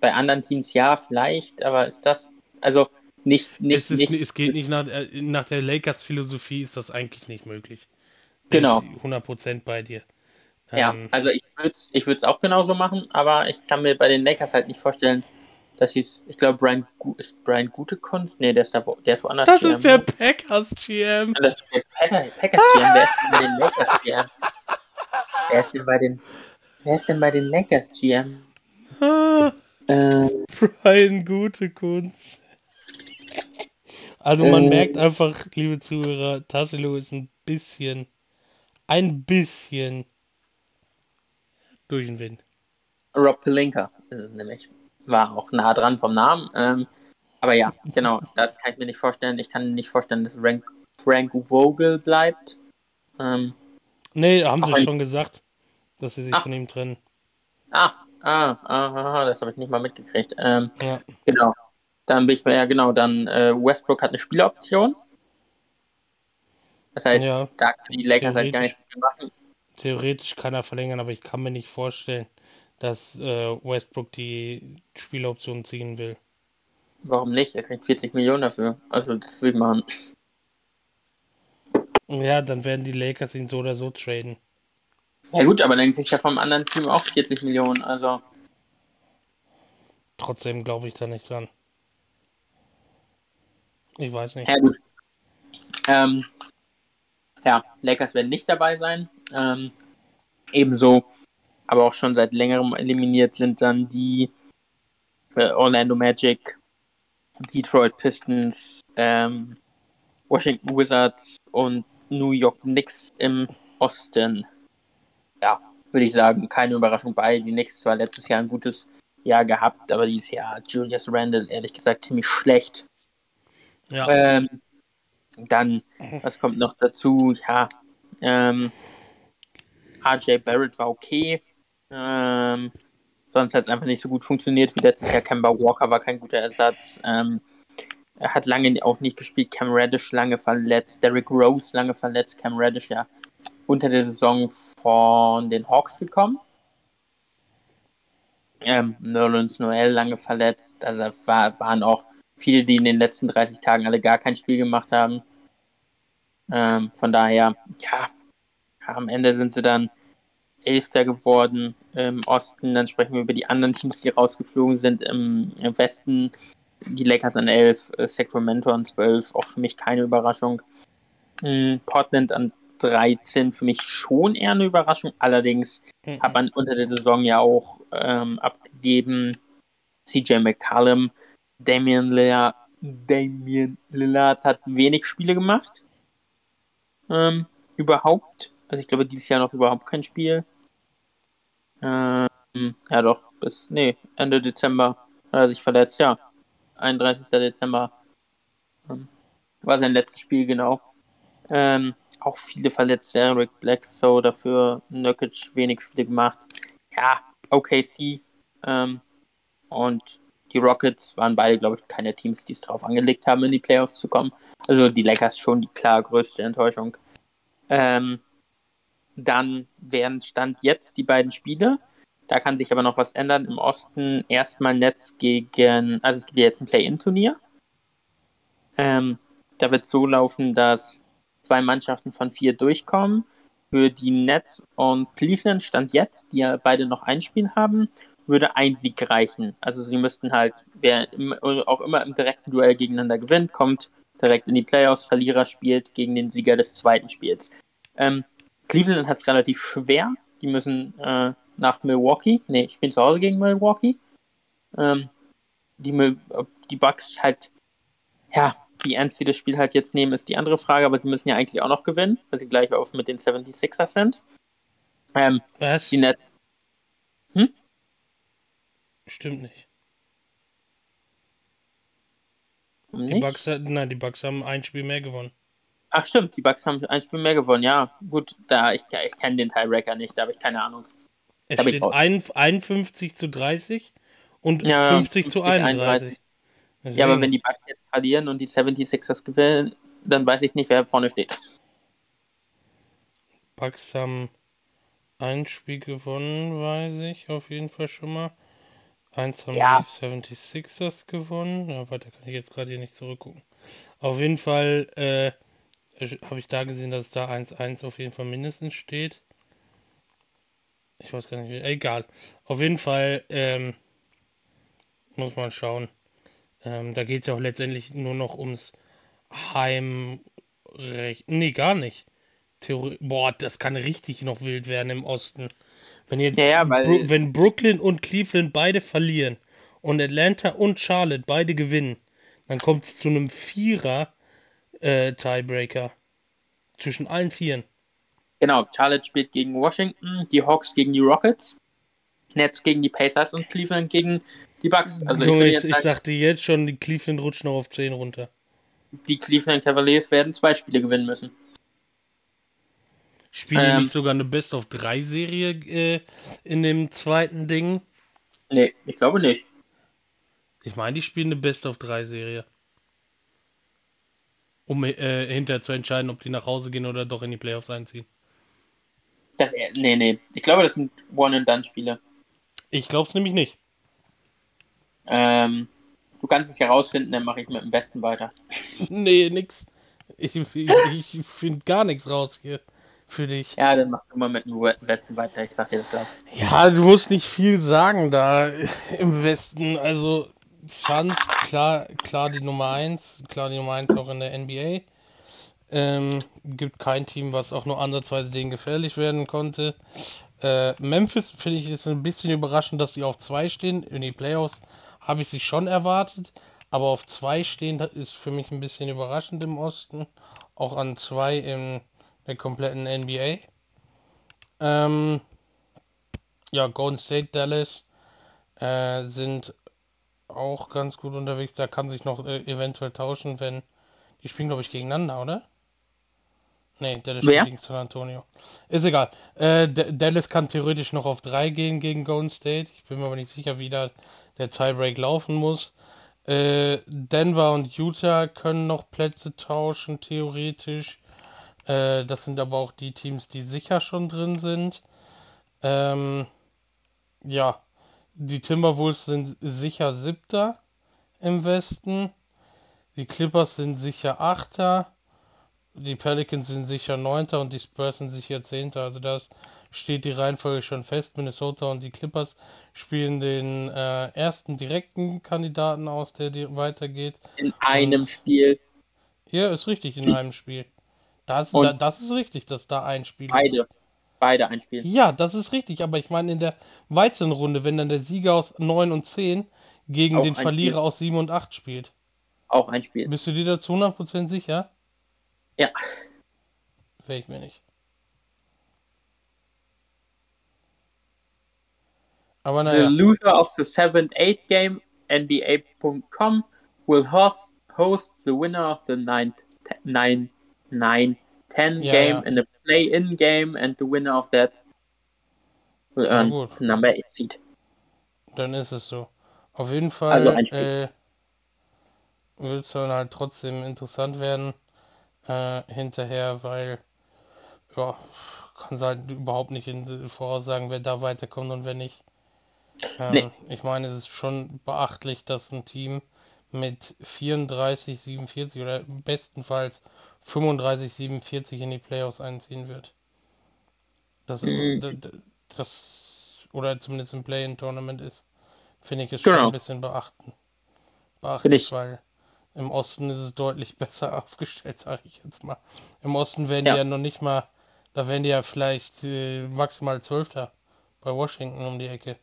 bei anderen Teams ja, vielleicht, aber ist das, also nicht, nicht,
es, ist,
nicht,
es geht nicht nach, äh, nach der Lakers-Philosophie ist das eigentlich nicht möglich.
Genau.
100% bei dir.
Ja, ähm, also ich würde es ich auch genauso machen, aber ich kann mir bei den Lakers halt nicht vorstellen, dass hieß, ich glaube, Brian, ist Brian Gutekunst? Nee, der ist, da, der ist woanders.
Das GM. ist der Packers GM.
Das ist der Packers GM. Wer ist denn bei den Lakers GM? Wer ist denn bei den, wer ist denn bei den Lakers GM?
Ah, äh, Brian Gutekunst. Also man äh, merkt einfach, liebe Zuhörer, Tassilo ist ein bisschen, ein bisschen durch den Wind.
Rob Pelinka ist es nämlich war auch nah dran vom Namen. Ähm, aber ja, genau, das kann ich mir nicht vorstellen. Ich kann nicht vorstellen, dass Frank, Frank Vogel bleibt. Ähm,
nee, haben sie schon gesagt, dass sie sich Ach. von ihm trennen.
Ach, ah, ah, das habe ich nicht mal mitgekriegt. Ähm, ja. Genau. Dann bin ich mir, ja genau, dann äh, Westbrook hat eine Spieleroption. Das heißt, ja, da können die Lakers halt gar nichts machen.
Theoretisch kann er verlängern, aber ich kann mir nicht vorstellen, dass äh, Westbrook die Spieloption ziehen will.
Warum nicht? Er kriegt 40 Millionen dafür. Also das will ich machen.
Ja, dann werden die Lakers ihn so oder so traden.
Ja gut, aber dann kriegt er vom anderen Team auch 40 Millionen, also.
Trotzdem glaube ich da nicht dran. Ich weiß nicht.
Ja gut. Ähm, ja, Lakers werden nicht dabei sein. Ähm, ebenso aber auch schon seit längerem eliminiert sind dann die äh, Orlando Magic, Detroit Pistons, ähm, Washington Wizards und New York Knicks im Osten. Ja, würde ich sagen, keine Überraschung bei. Die Knicks zwar letztes Jahr ein gutes Jahr gehabt, aber dieses Jahr Julius Randle ehrlich gesagt ziemlich schlecht. Ja. Ähm, dann, was kommt noch dazu? Ja, ähm, RJ Barrett war okay. Ähm, sonst hat es einfach nicht so gut funktioniert wie letztes Jahr. Kemba Walker war kein guter Ersatz. Ähm, er hat lange auch nicht gespielt. Cam Reddish lange verletzt. Derrick Rose lange verletzt. Cam Reddish ja unter der Saison von den Hawks gekommen. Ähm, Nerlens Noel lange verletzt. Also war, waren auch viele, die in den letzten 30 Tagen alle gar kein Spiel gemacht haben. Ähm, von daher, ja, am Ende sind sie dann Elfter geworden im Osten. Dann sprechen wir über die anderen Teams, die rausgeflogen sind im, im Westen. Die Lakers an 11, äh, Sacramento an 12, auch für mich keine Überraschung. Mhm, Portland an 13 für mich schon eher eine Überraschung. Allerdings mhm. hat man unter der Saison ja auch ähm, abgegeben CJ McCallum, Damian Lillard, Damian Lillard hat wenig Spiele gemacht. Ähm, überhaupt. Also ich glaube dieses Jahr noch überhaupt kein Spiel. Ähm, ja doch, bis, nee, Ende Dezember hat er sich verletzt, ja. 31. Dezember ähm, war sein letztes Spiel, genau. Ähm, auch viele Verletzte, Eric Blackso dafür, Nurkic wenig Spiele gemacht. Ja, OKC ähm, und die Rockets waren beide, glaube ich, keine Teams, die es darauf angelegt haben, in die Playoffs zu kommen. Also die Lakers schon die klar größte Enttäuschung. Ähm, dann wären Stand jetzt die beiden Spiele. Da kann sich aber noch was ändern. Im Osten erstmal Netz gegen, also es gibt ja jetzt ein Play-In-Turnier. Ähm, da wird es so laufen, dass zwei Mannschaften von vier durchkommen. Für die Nets und Cleveland stand jetzt, die ja beide noch ein Spiel haben, würde ein Sieg reichen. Also sie müssten halt, wer auch immer im direkten Duell gegeneinander gewinnt, kommt direkt in die Playoffs. Verlierer spielt gegen den Sieger des zweiten Spiels. Ähm, Cleveland hat es relativ schwer. Die müssen äh, nach Milwaukee. Ne, spielen zu Hause gegen Milwaukee. Ähm, die, die Bucks halt, ja, wie ernst sie das Spiel halt jetzt nehmen, ist die andere Frage, aber sie müssen ja eigentlich auch noch gewinnen, weil sie gleich auf mit den 76ers sind.
Ähm, Was?
Die Net hm?
Stimmt nicht. nicht. Die Bucks, nein, die Bucks haben ein Spiel mehr gewonnen.
Ach stimmt, die Bucks haben ein Spiel mehr gewonnen, ja. Gut, da ich, ich kenne den Tiebreaker nicht, da habe ich keine Ahnung.
Es steht 51 zu 30 und ja, 50, 50 zu 31.
31. Ja, aber wenn die Bucks jetzt verlieren und die 76ers gewinnen, dann weiß ich nicht, wer vorne steht.
Bucks haben ein Spiel gewonnen, weiß ich auf jeden Fall schon mal. Eins haben ja. die 76ers gewonnen. Ja, weiter kann ich jetzt gerade hier nicht zurückgucken. Auf jeden Fall äh, habe ich da gesehen, dass da 1-1 auf jeden Fall mindestens steht. Ich weiß gar nicht, egal. Auf jeden Fall ähm, muss man schauen. Ähm, da geht es ja auch letztendlich nur noch ums Heimrecht. Nee, gar nicht. Theorie Boah, das kann richtig noch wild werden im Osten. Wenn jetzt
ja, ja.
Bro wenn Brooklyn und Cleveland beide verlieren und Atlanta und Charlotte beide gewinnen, dann kommt es zu einem Vierer äh, Tiebreaker. Zwischen allen Vieren.
Genau, Charlotte spielt gegen Washington, die Hawks gegen die Rockets, Nets gegen die Pacers und Cleveland gegen die Bucks.
Also Junge, ich, ich, ich sagte jetzt schon, die Cleveland rutschen noch auf 10 runter.
Die Cleveland Cavaliers werden zwei Spiele gewinnen müssen.
Spielen ähm, die nicht sogar eine Best of 3 Serie äh, in dem zweiten Ding?
Nee, ich glaube nicht.
Ich meine, die spielen eine Best of 3 Serie um äh, hinterher zu entscheiden, ob die nach Hause gehen oder doch in die Playoffs einziehen.
Das, äh, nee, nee. Ich glaube, das sind One-and-Done-Spiele.
Ich glaube es nämlich nicht.
Ähm, du kannst es herausfinden, dann mache ich mit dem Westen weiter. <laughs>
nee, nix. Ich, ich, ich finde gar nichts raus hier für dich.
Ja, dann mach du mal mit dem Westen weiter, ich sag dir das gleich.
Ja, du musst nicht viel sagen da im Westen. Also, Suns, klar, klar die Nummer 1, klar die Nummer 1 auch in der NBA. Ähm, gibt kein Team, was auch nur ansatzweise denen gefährlich werden konnte. Äh, Memphis finde ich ist ein bisschen überraschend, dass sie auf 2 stehen. In die Playoffs habe ich sie schon erwartet, aber auf 2 stehen ist für mich ein bisschen überraschend im Osten. Auch an 2 in der kompletten NBA. Ähm, ja, Golden State, Dallas äh, sind auch ganz gut unterwegs. Da kann sich noch äh, eventuell tauschen, wenn. Die spielen, glaube ich, gegeneinander, oder? Nee, Dallas
Wer?
spielt gegen San Antonio. Ist egal. Äh, Dallas kann theoretisch noch auf 3 gehen gegen Golden State. Ich bin mir aber nicht sicher, wie da der Tiebreak laufen muss. Äh, Denver und Utah können noch Plätze tauschen, theoretisch. Äh, das sind aber auch die Teams, die sicher schon drin sind. Ähm, ja, die Timberwolves sind sicher Siebter im Westen. Die Clippers sind sicher Achter. Die Pelicans sind sicher Neunter und die Spurs sind sicher Zehnter. Also da steht die Reihenfolge schon fest. Minnesota und die Clippers spielen den äh, ersten direkten Kandidaten aus, der weitergeht.
In einem und, Spiel.
Ja, ist richtig, in <laughs> einem Spiel. Das, da, das ist richtig, dass da ein Spiel
beide. ist. Beide ein Spiel.
Ja, das ist richtig, aber ich meine in der weiteren Runde, wenn dann der Sieger aus 9 und 10 gegen Auch den Verlierer Spiel. aus 7 und 8 spielt.
Auch ein Spiel.
Bist du dir dazu 100% sicher?
Ja.
Wäre ich mir nicht.
Aber naja. The loser of the 7th-8 game, NBA.com, will host, host the winner of the 9th, 9, 9 10 ja, game ja. in a play-in game and the winner of that will earn ja, number 8 seed.
Dann ist es so. Auf jeden Fall also äh, wird es dann halt trotzdem interessant werden äh, hinterher, weil ja, kann halt überhaupt nicht in, voraussagen, wer da weiterkommt und wer nicht. Ähm, nee. Ich meine, es ist schon beachtlich, dass ein Team mit 34, 47 oder bestenfalls 35, 47 in die Playoffs einziehen wird. Das, mhm. das oder zumindest im Play-in-Tournament ist, finde ich es genau. schon ein bisschen beachten. Beachtlich, weil im Osten ist es deutlich <laughs> besser aufgestellt, sage ich jetzt mal. Im Osten werden ja. die ja noch nicht mal, da werden die ja vielleicht äh, maximal Zwölfter bei Washington um die Ecke.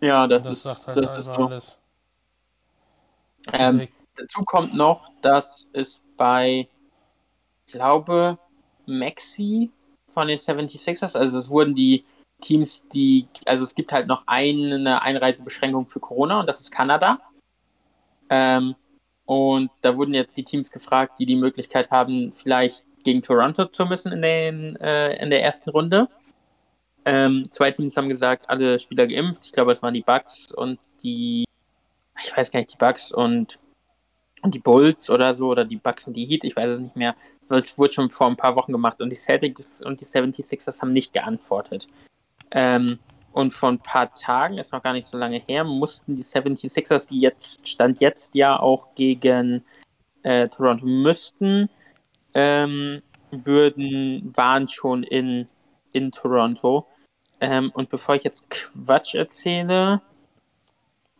Ja, das, das ist, halt das ist so. alles. Ähm, dazu kommt noch, dass es bei, ich glaube, Maxi von den 76ers, also es wurden die Teams, die, also es gibt halt noch eine Einreisebeschränkung für Corona und das ist Kanada. Ähm, und da wurden jetzt die Teams gefragt, die die Möglichkeit haben, vielleicht gegen Toronto zu müssen in, den, äh, in der ersten Runde. Ähm, zwei Teams haben gesagt, alle Spieler geimpft. Ich glaube, es waren die Bucks und die, ich weiß gar nicht, die Bucks und, die Bulls oder so, oder die Bucks und die Heat, ich weiß es nicht mehr. Das wurde schon vor ein paar Wochen gemacht und die Celtics und die 76ers haben nicht geantwortet. Ähm, und vor ein paar Tagen, ist noch gar nicht so lange her, mussten die 76ers, die jetzt, Stand jetzt ja auch gegen äh, Toronto müssten, ähm, würden, waren schon in, in Toronto ähm, und bevor ich jetzt Quatsch erzähle,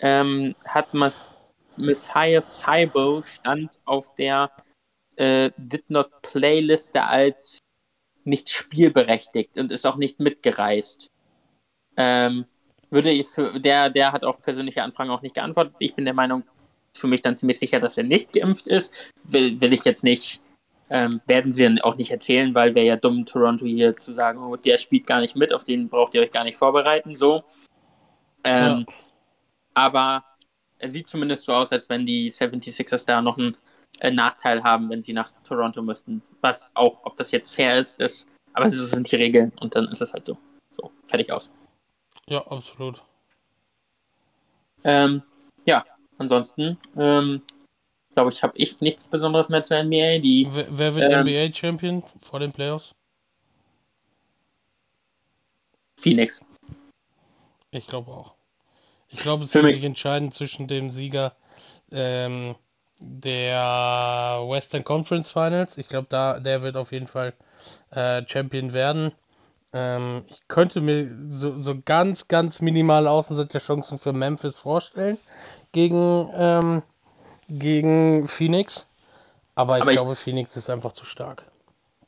ähm, hat Ma Matthias Seibel stand auf der äh, Did Not Play Liste als nicht spielberechtigt und ist auch nicht mitgereist. Ähm, würde ich für, der, der hat auf persönliche Anfragen auch nicht geantwortet. Ich bin der Meinung, für mich dann ziemlich sicher, dass er nicht geimpft ist. Will, will ich jetzt nicht ähm, werden sie auch nicht erzählen, weil wäre ja dumm, Toronto hier zu sagen, oh, der spielt gar nicht mit, auf den braucht ihr euch gar nicht vorbereiten, so. Ähm, ja. Aber es sieht zumindest so aus, als wenn die 76ers da noch einen äh, Nachteil haben, wenn sie nach Toronto müssten. Was auch, ob das jetzt fair ist, ist, aber so sind die Regeln und dann ist es halt so. So, fertig aus.
Ja, absolut.
Ähm, ja, ansonsten, ähm, glaube ich, habe ich nichts Besonderes mehr zur NBA. Die,
wer, wer wird ähm, NBA-Champion vor den Playoffs?
Phoenix.
Ich glaube auch. Ich glaube, es wird sich entscheiden zwischen dem Sieger ähm, der Western Conference Finals. Ich glaube, da der wird auf jeden Fall äh, Champion werden. Ähm, ich könnte mir so, so ganz, ganz minimale Außenseiterchancen für Memphis vorstellen gegen ähm, gegen Phoenix. Aber ich aber glaube, ich, Phoenix ist einfach zu stark.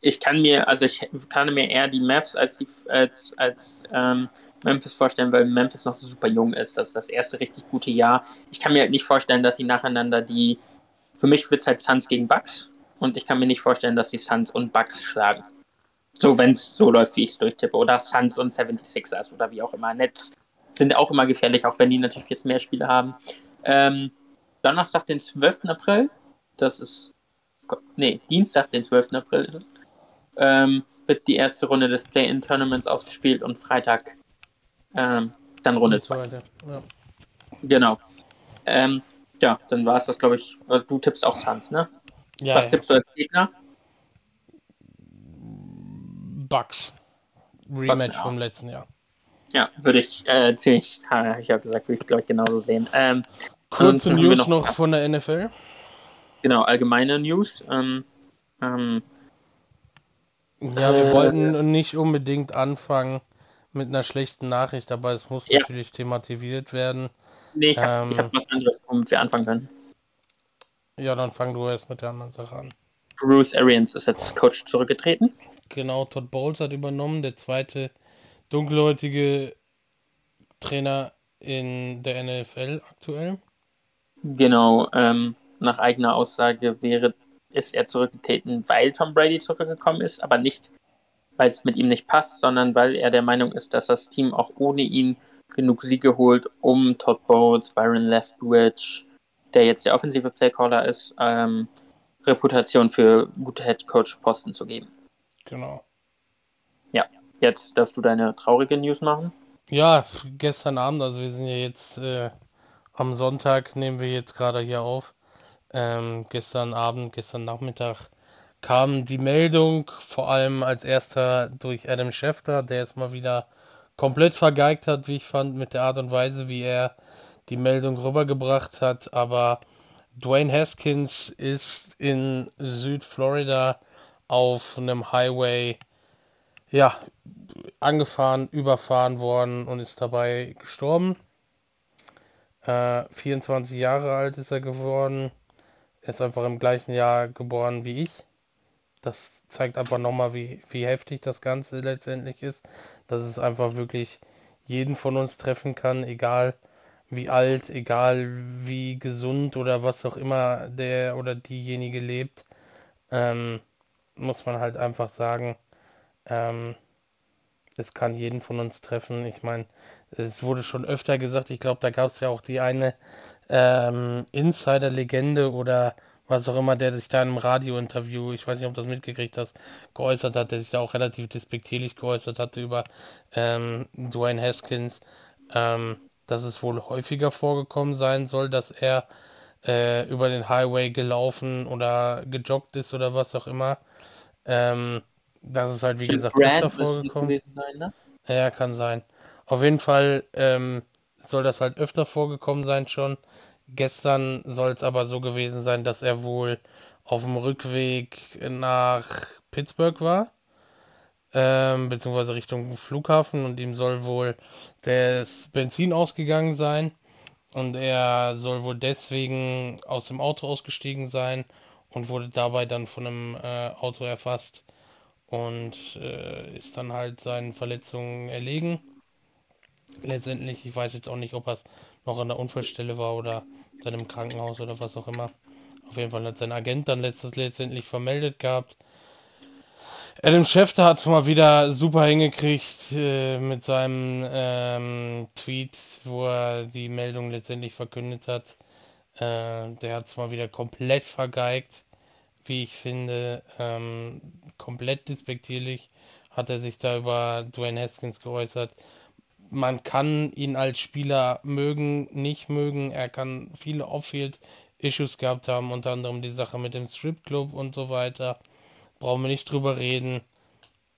Ich kann mir, also ich kann mir eher die Mavs als, die, als, als ähm, Memphis vorstellen, weil Memphis noch so super jung ist. Das ist das erste richtig gute Jahr. Ich kann mir halt nicht vorstellen, dass sie nacheinander die. Für mich wird es halt Suns gegen Bucks. Und ich kann mir nicht vorstellen, dass sie Suns und Bucks schlagen. So, wenn es so läuft, wie ich es durchtippe. Oder Suns und 76ers oder wie auch immer. Nets sind auch immer gefährlich, auch wenn die natürlich jetzt mehr Spiele haben. Ähm, Donnerstag, den 12. April, das ist, nee, Dienstag, den 12. April ist es, ähm, wird die erste Runde des Play-In-Tournaments ausgespielt und Freitag ähm, dann Runde 2. Ja. Genau. Ähm, ja, dann war es das, glaube ich. Du tippst auch Suns, ne? Ja, Was ja. tippst du als Gegner?
Bugs. Rematch vom letzten Jahr.
Ja, würde ich äh, ziemlich, ich habe gesagt, würde ich glaube ich genauso sehen. Ähm,
Kurze News noch, noch, von der NFL.
Genau, allgemeine News. Ähm, ähm,
ja, wir äh, wollten nicht unbedingt anfangen mit einer schlechten Nachricht, aber es muss ja. natürlich thematisiert werden.
Nee, ich habe ähm, hab was anderes, womit wir anfangen können.
Ja, dann fang du erst mit der anderen Sache an.
Bruce Arians ist jetzt Coach zurückgetreten.
Genau, Todd Bowles hat übernommen, der zweite dunkelhäutige Trainer in der NFL aktuell.
Genau, ähm, nach eigener Aussage wäre ist er zurückgetreten, weil Tom Brady zurückgekommen ist, aber nicht, weil es mit ihm nicht passt, sondern weil er der Meinung ist, dass das Team auch ohne ihn genug Siege holt, um Todd Bowles, Byron Leftwich, der jetzt der offensive Playcaller ist, ähm, Reputation für gute Headcoach-Posten zu geben.
Genau.
Ja, jetzt darfst du deine traurige News machen.
Ja, gestern Abend, also wir sind ja jetzt äh, am Sonntag, nehmen wir jetzt gerade hier auf. Ähm, gestern Abend, gestern Nachmittag kam die Meldung, vor allem als erster durch Adam Schefter, der es mal wieder komplett vergeigt hat, wie ich fand, mit der Art und Weise, wie er die Meldung rübergebracht hat. Aber Dwayne Haskins ist in Südflorida auf einem Highway ja, angefahren, überfahren worden und ist dabei gestorben. Äh, 24 Jahre alt ist er geworden. Er ist einfach im gleichen Jahr geboren wie ich. Das zeigt einfach nochmal, wie, wie heftig das Ganze letztendlich ist. Dass es einfach wirklich jeden von uns treffen kann, egal wie alt, egal wie gesund oder was auch immer der oder diejenige lebt. Ähm, muss man halt einfach sagen, ähm, es kann jeden von uns treffen. Ich meine, es wurde schon öfter gesagt, ich glaube, da gab es ja auch die eine ähm, Insider-Legende oder was auch immer, der sich da in einem Radiointerview, ich weiß nicht, ob du das mitgekriegt hast, geäußert hat, der sich da auch relativ despektierlich geäußert hatte über ähm, Dwayne Haskins, ähm, dass es wohl häufiger vorgekommen sein soll, dass er äh, über den Highway gelaufen oder gejoggt ist oder was auch immer. Ähm, das ist halt, wie Jim gesagt, Brand öfter vorgekommen. Sein, ne? Ja, kann sein. Auf jeden Fall ähm, soll das halt öfter vorgekommen sein schon. Gestern soll es aber so gewesen sein, dass er wohl auf dem Rückweg nach Pittsburgh war, ähm, beziehungsweise Richtung Flughafen und ihm soll wohl das Benzin ausgegangen sein und er soll wohl deswegen aus dem Auto ausgestiegen sein und wurde dabei dann von einem äh, Auto erfasst und äh, ist dann halt seinen Verletzungen erlegen. Letztendlich, ich weiß jetzt auch nicht, ob er noch an der Unfallstelle war oder dann im Krankenhaus oder was auch immer. Auf jeden Fall hat sein Agent dann letztes, letztendlich vermeldet gehabt. Adam Schefter hat es mal wieder super hingekriegt äh, mit seinem ähm, Tweet, wo er die Meldung letztendlich verkündet hat. Äh, der hat es mal wieder komplett vergeigt wie ich finde, ähm, komplett despektierlich hat er sich da über Dwayne Haskins geäußert. Man kann ihn als Spieler mögen, nicht mögen. Er kann viele Off-Field-Issues gehabt haben, unter anderem die Sache mit dem Stripclub und so weiter. Brauchen wir nicht drüber reden.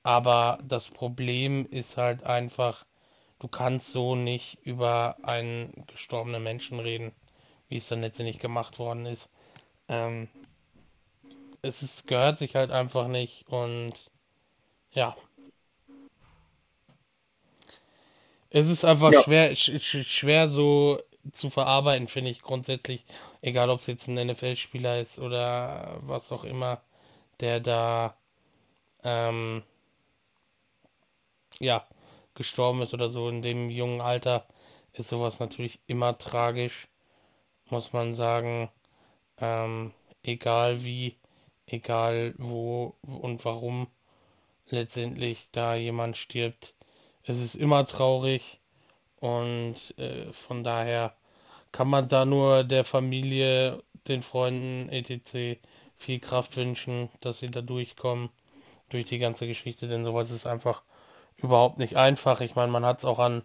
Aber das Problem ist halt einfach, du kannst so nicht über einen gestorbenen Menschen reden, wie es dann letztendlich gemacht worden ist. Ähm, es ist, gehört sich halt einfach nicht und ja. Es ist einfach ja. schwer, sch schwer so zu verarbeiten, finde ich grundsätzlich. Egal, ob es jetzt ein NFL-Spieler ist oder was auch immer, der da ähm, ja gestorben ist oder so in dem jungen Alter, ist sowas natürlich immer tragisch, muss man sagen. Ähm, egal wie egal wo und warum letztendlich da jemand stirbt. Es ist immer traurig und äh, von daher kann man da nur der Familie, den Freunden etc. viel Kraft wünschen, dass sie da durchkommen durch die ganze Geschichte, denn sowas ist einfach überhaupt nicht einfach. Ich meine, man hat es auch an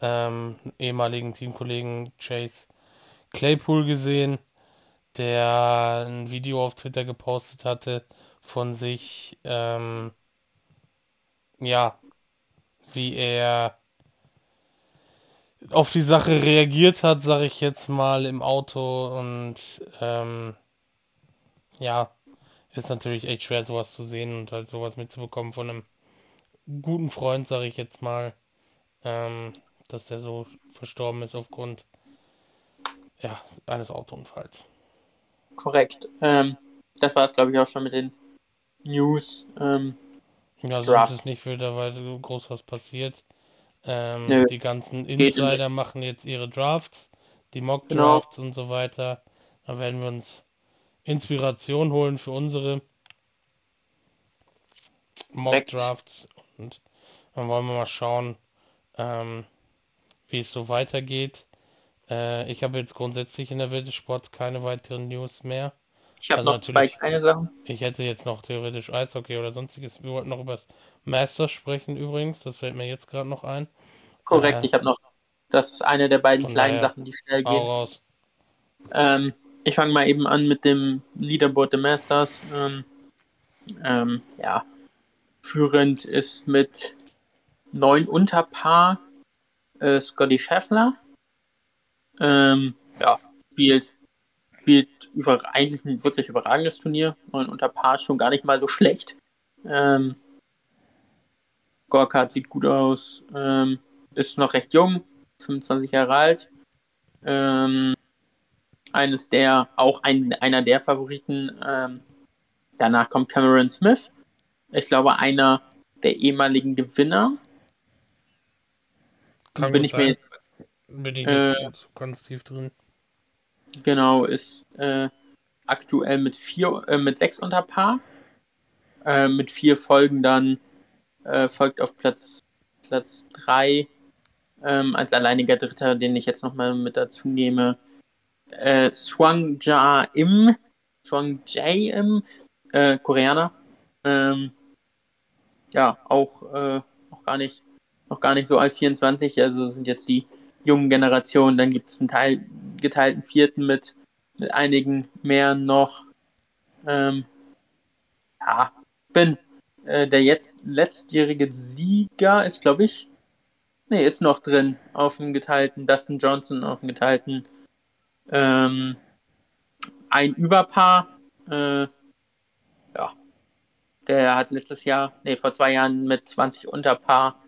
ähm, ehemaligen Teamkollegen Chase Claypool gesehen, der ein Video auf Twitter gepostet hatte von sich, ähm, ja, wie er auf die Sache reagiert hat, sage ich jetzt mal, im Auto. Und ähm, ja, ist natürlich echt schwer, sowas zu sehen und halt sowas mitzubekommen von einem guten Freund, sage ich jetzt mal, ähm, dass der so verstorben ist aufgrund ja, eines Autounfalls.
Korrekt. Ähm, das war es, glaube ich, auch schon mit den News. Ähm,
ja, sonst ist nicht wieder weiter groß was passiert. Ähm, die ganzen Insider machen jetzt ihre Drafts, die Mock genau. Drafts genau. und so weiter. Da werden wir uns Inspiration holen für unsere Mock Drafts und dann wollen wir mal schauen, ähm, wie es so weitergeht. Äh, ich habe jetzt grundsätzlich in der Welt des Sports keine weiteren News mehr.
Ich habe also noch zwei kleine Sachen.
Ich hätte jetzt noch theoretisch Eishockey oder sonstiges. Wir wollten noch über das Master sprechen übrigens. Das fällt mir jetzt gerade noch ein.
Korrekt, äh, ich habe noch. Das ist eine der beiden kleinen Sachen, die schnell gehen. Raus. Ähm, ich fange mal eben an mit dem Leaderboard der Masters. Ähm, ähm, ja, führend ist mit neun Unterpaar äh, Scotty Scheffler. Ähm, ja, spielt spielt über, eigentlich ein wirklich überragendes Turnier. Und unter Paar schon gar nicht mal so schlecht. Ähm, Gorkart sieht gut aus. Ähm, ist noch recht jung, 25 Jahre alt. Ähm, eines der, auch ein, einer der Favoriten. Ähm, danach kommt Cameron Smith. Ich glaube, einer der ehemaligen Gewinner.
Kann bin ich sein. mir bin ich äh, so ganz tief drin.
Genau, ist äh, aktuell mit vier, äh, mit sechs unter Paar. Äh, mit vier Folgen dann äh, folgt auf Platz Platz drei ähm, als alleiniger Dritter, den ich jetzt nochmal mit dazu nehme. Äh, Swang Ja Im, Swang Jae Im, äh, Koreaner. Ähm, ja, auch äh, noch gar nicht, noch gar nicht so alt 24, also sind jetzt die jungen Generation. Dann gibt es einen Teil, geteilten vierten mit, mit einigen mehr noch. Ähm, ja, bin äh, der jetzt letztjährige Sieger ist, glaube ich, nee, ist noch drin auf dem geteilten Dustin Johnson auf dem geteilten ähm, ein Überpaar. Äh, ja, der hat letztes Jahr, nee, vor zwei Jahren mit 20 Unterpaar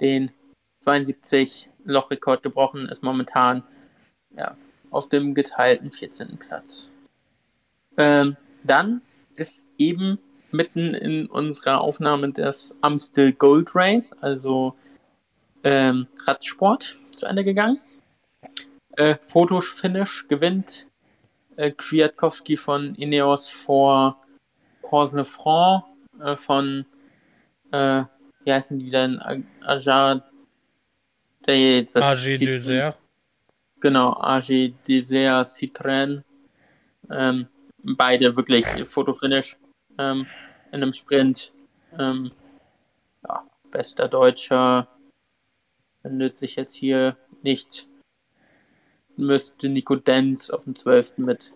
den 72 Lochrekord gebrochen, ist momentan ja, auf dem geteilten 14. Platz. Ähm, dann ist eben mitten in unserer Aufnahme das Amstel Gold Race, also ähm, Radsport, zu Ende gegangen. Äh, Fotofinish gewinnt äh, Kwiatkowski von Ineos vor Corsnefranc äh, von, äh, wie heißen die denn, Ajar
der das AG Dessert.
Genau, AG Dessert Citroën. Ähm, beide wirklich Fotofinish ähm, in einem Sprint. Ähm, ja, bester Deutscher findet sich jetzt hier nicht. Müsste Nico Denz auf dem 12. mit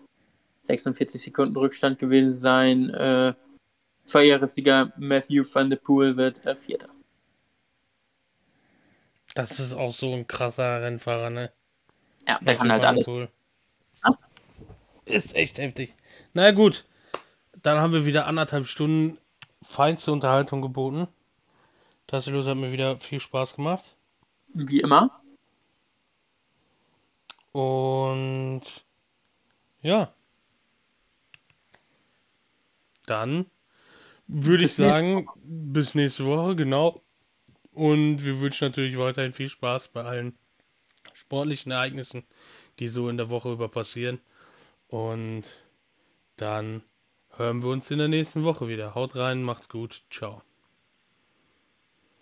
46 Sekunden Rückstand gewesen sein. Äh, Zweijähressieger Matthew van der Poel wird äh, Vierter.
Das ist auch so ein krasser Rennfahrer, ne?
Ja, der kann halt alles. Cool.
Ist echt heftig. Na gut, dann haben wir wieder anderthalb Stunden feinste Unterhaltung geboten. Das hat mir wieder viel Spaß gemacht.
Wie immer.
Und ja. Dann würde ich sagen, bis nächste Woche, genau. Und wir wünschen natürlich weiterhin viel Spaß bei allen sportlichen Ereignissen, die so in der Woche über passieren. Und dann hören wir uns in der nächsten Woche wieder. Haut rein, macht's gut, ciao.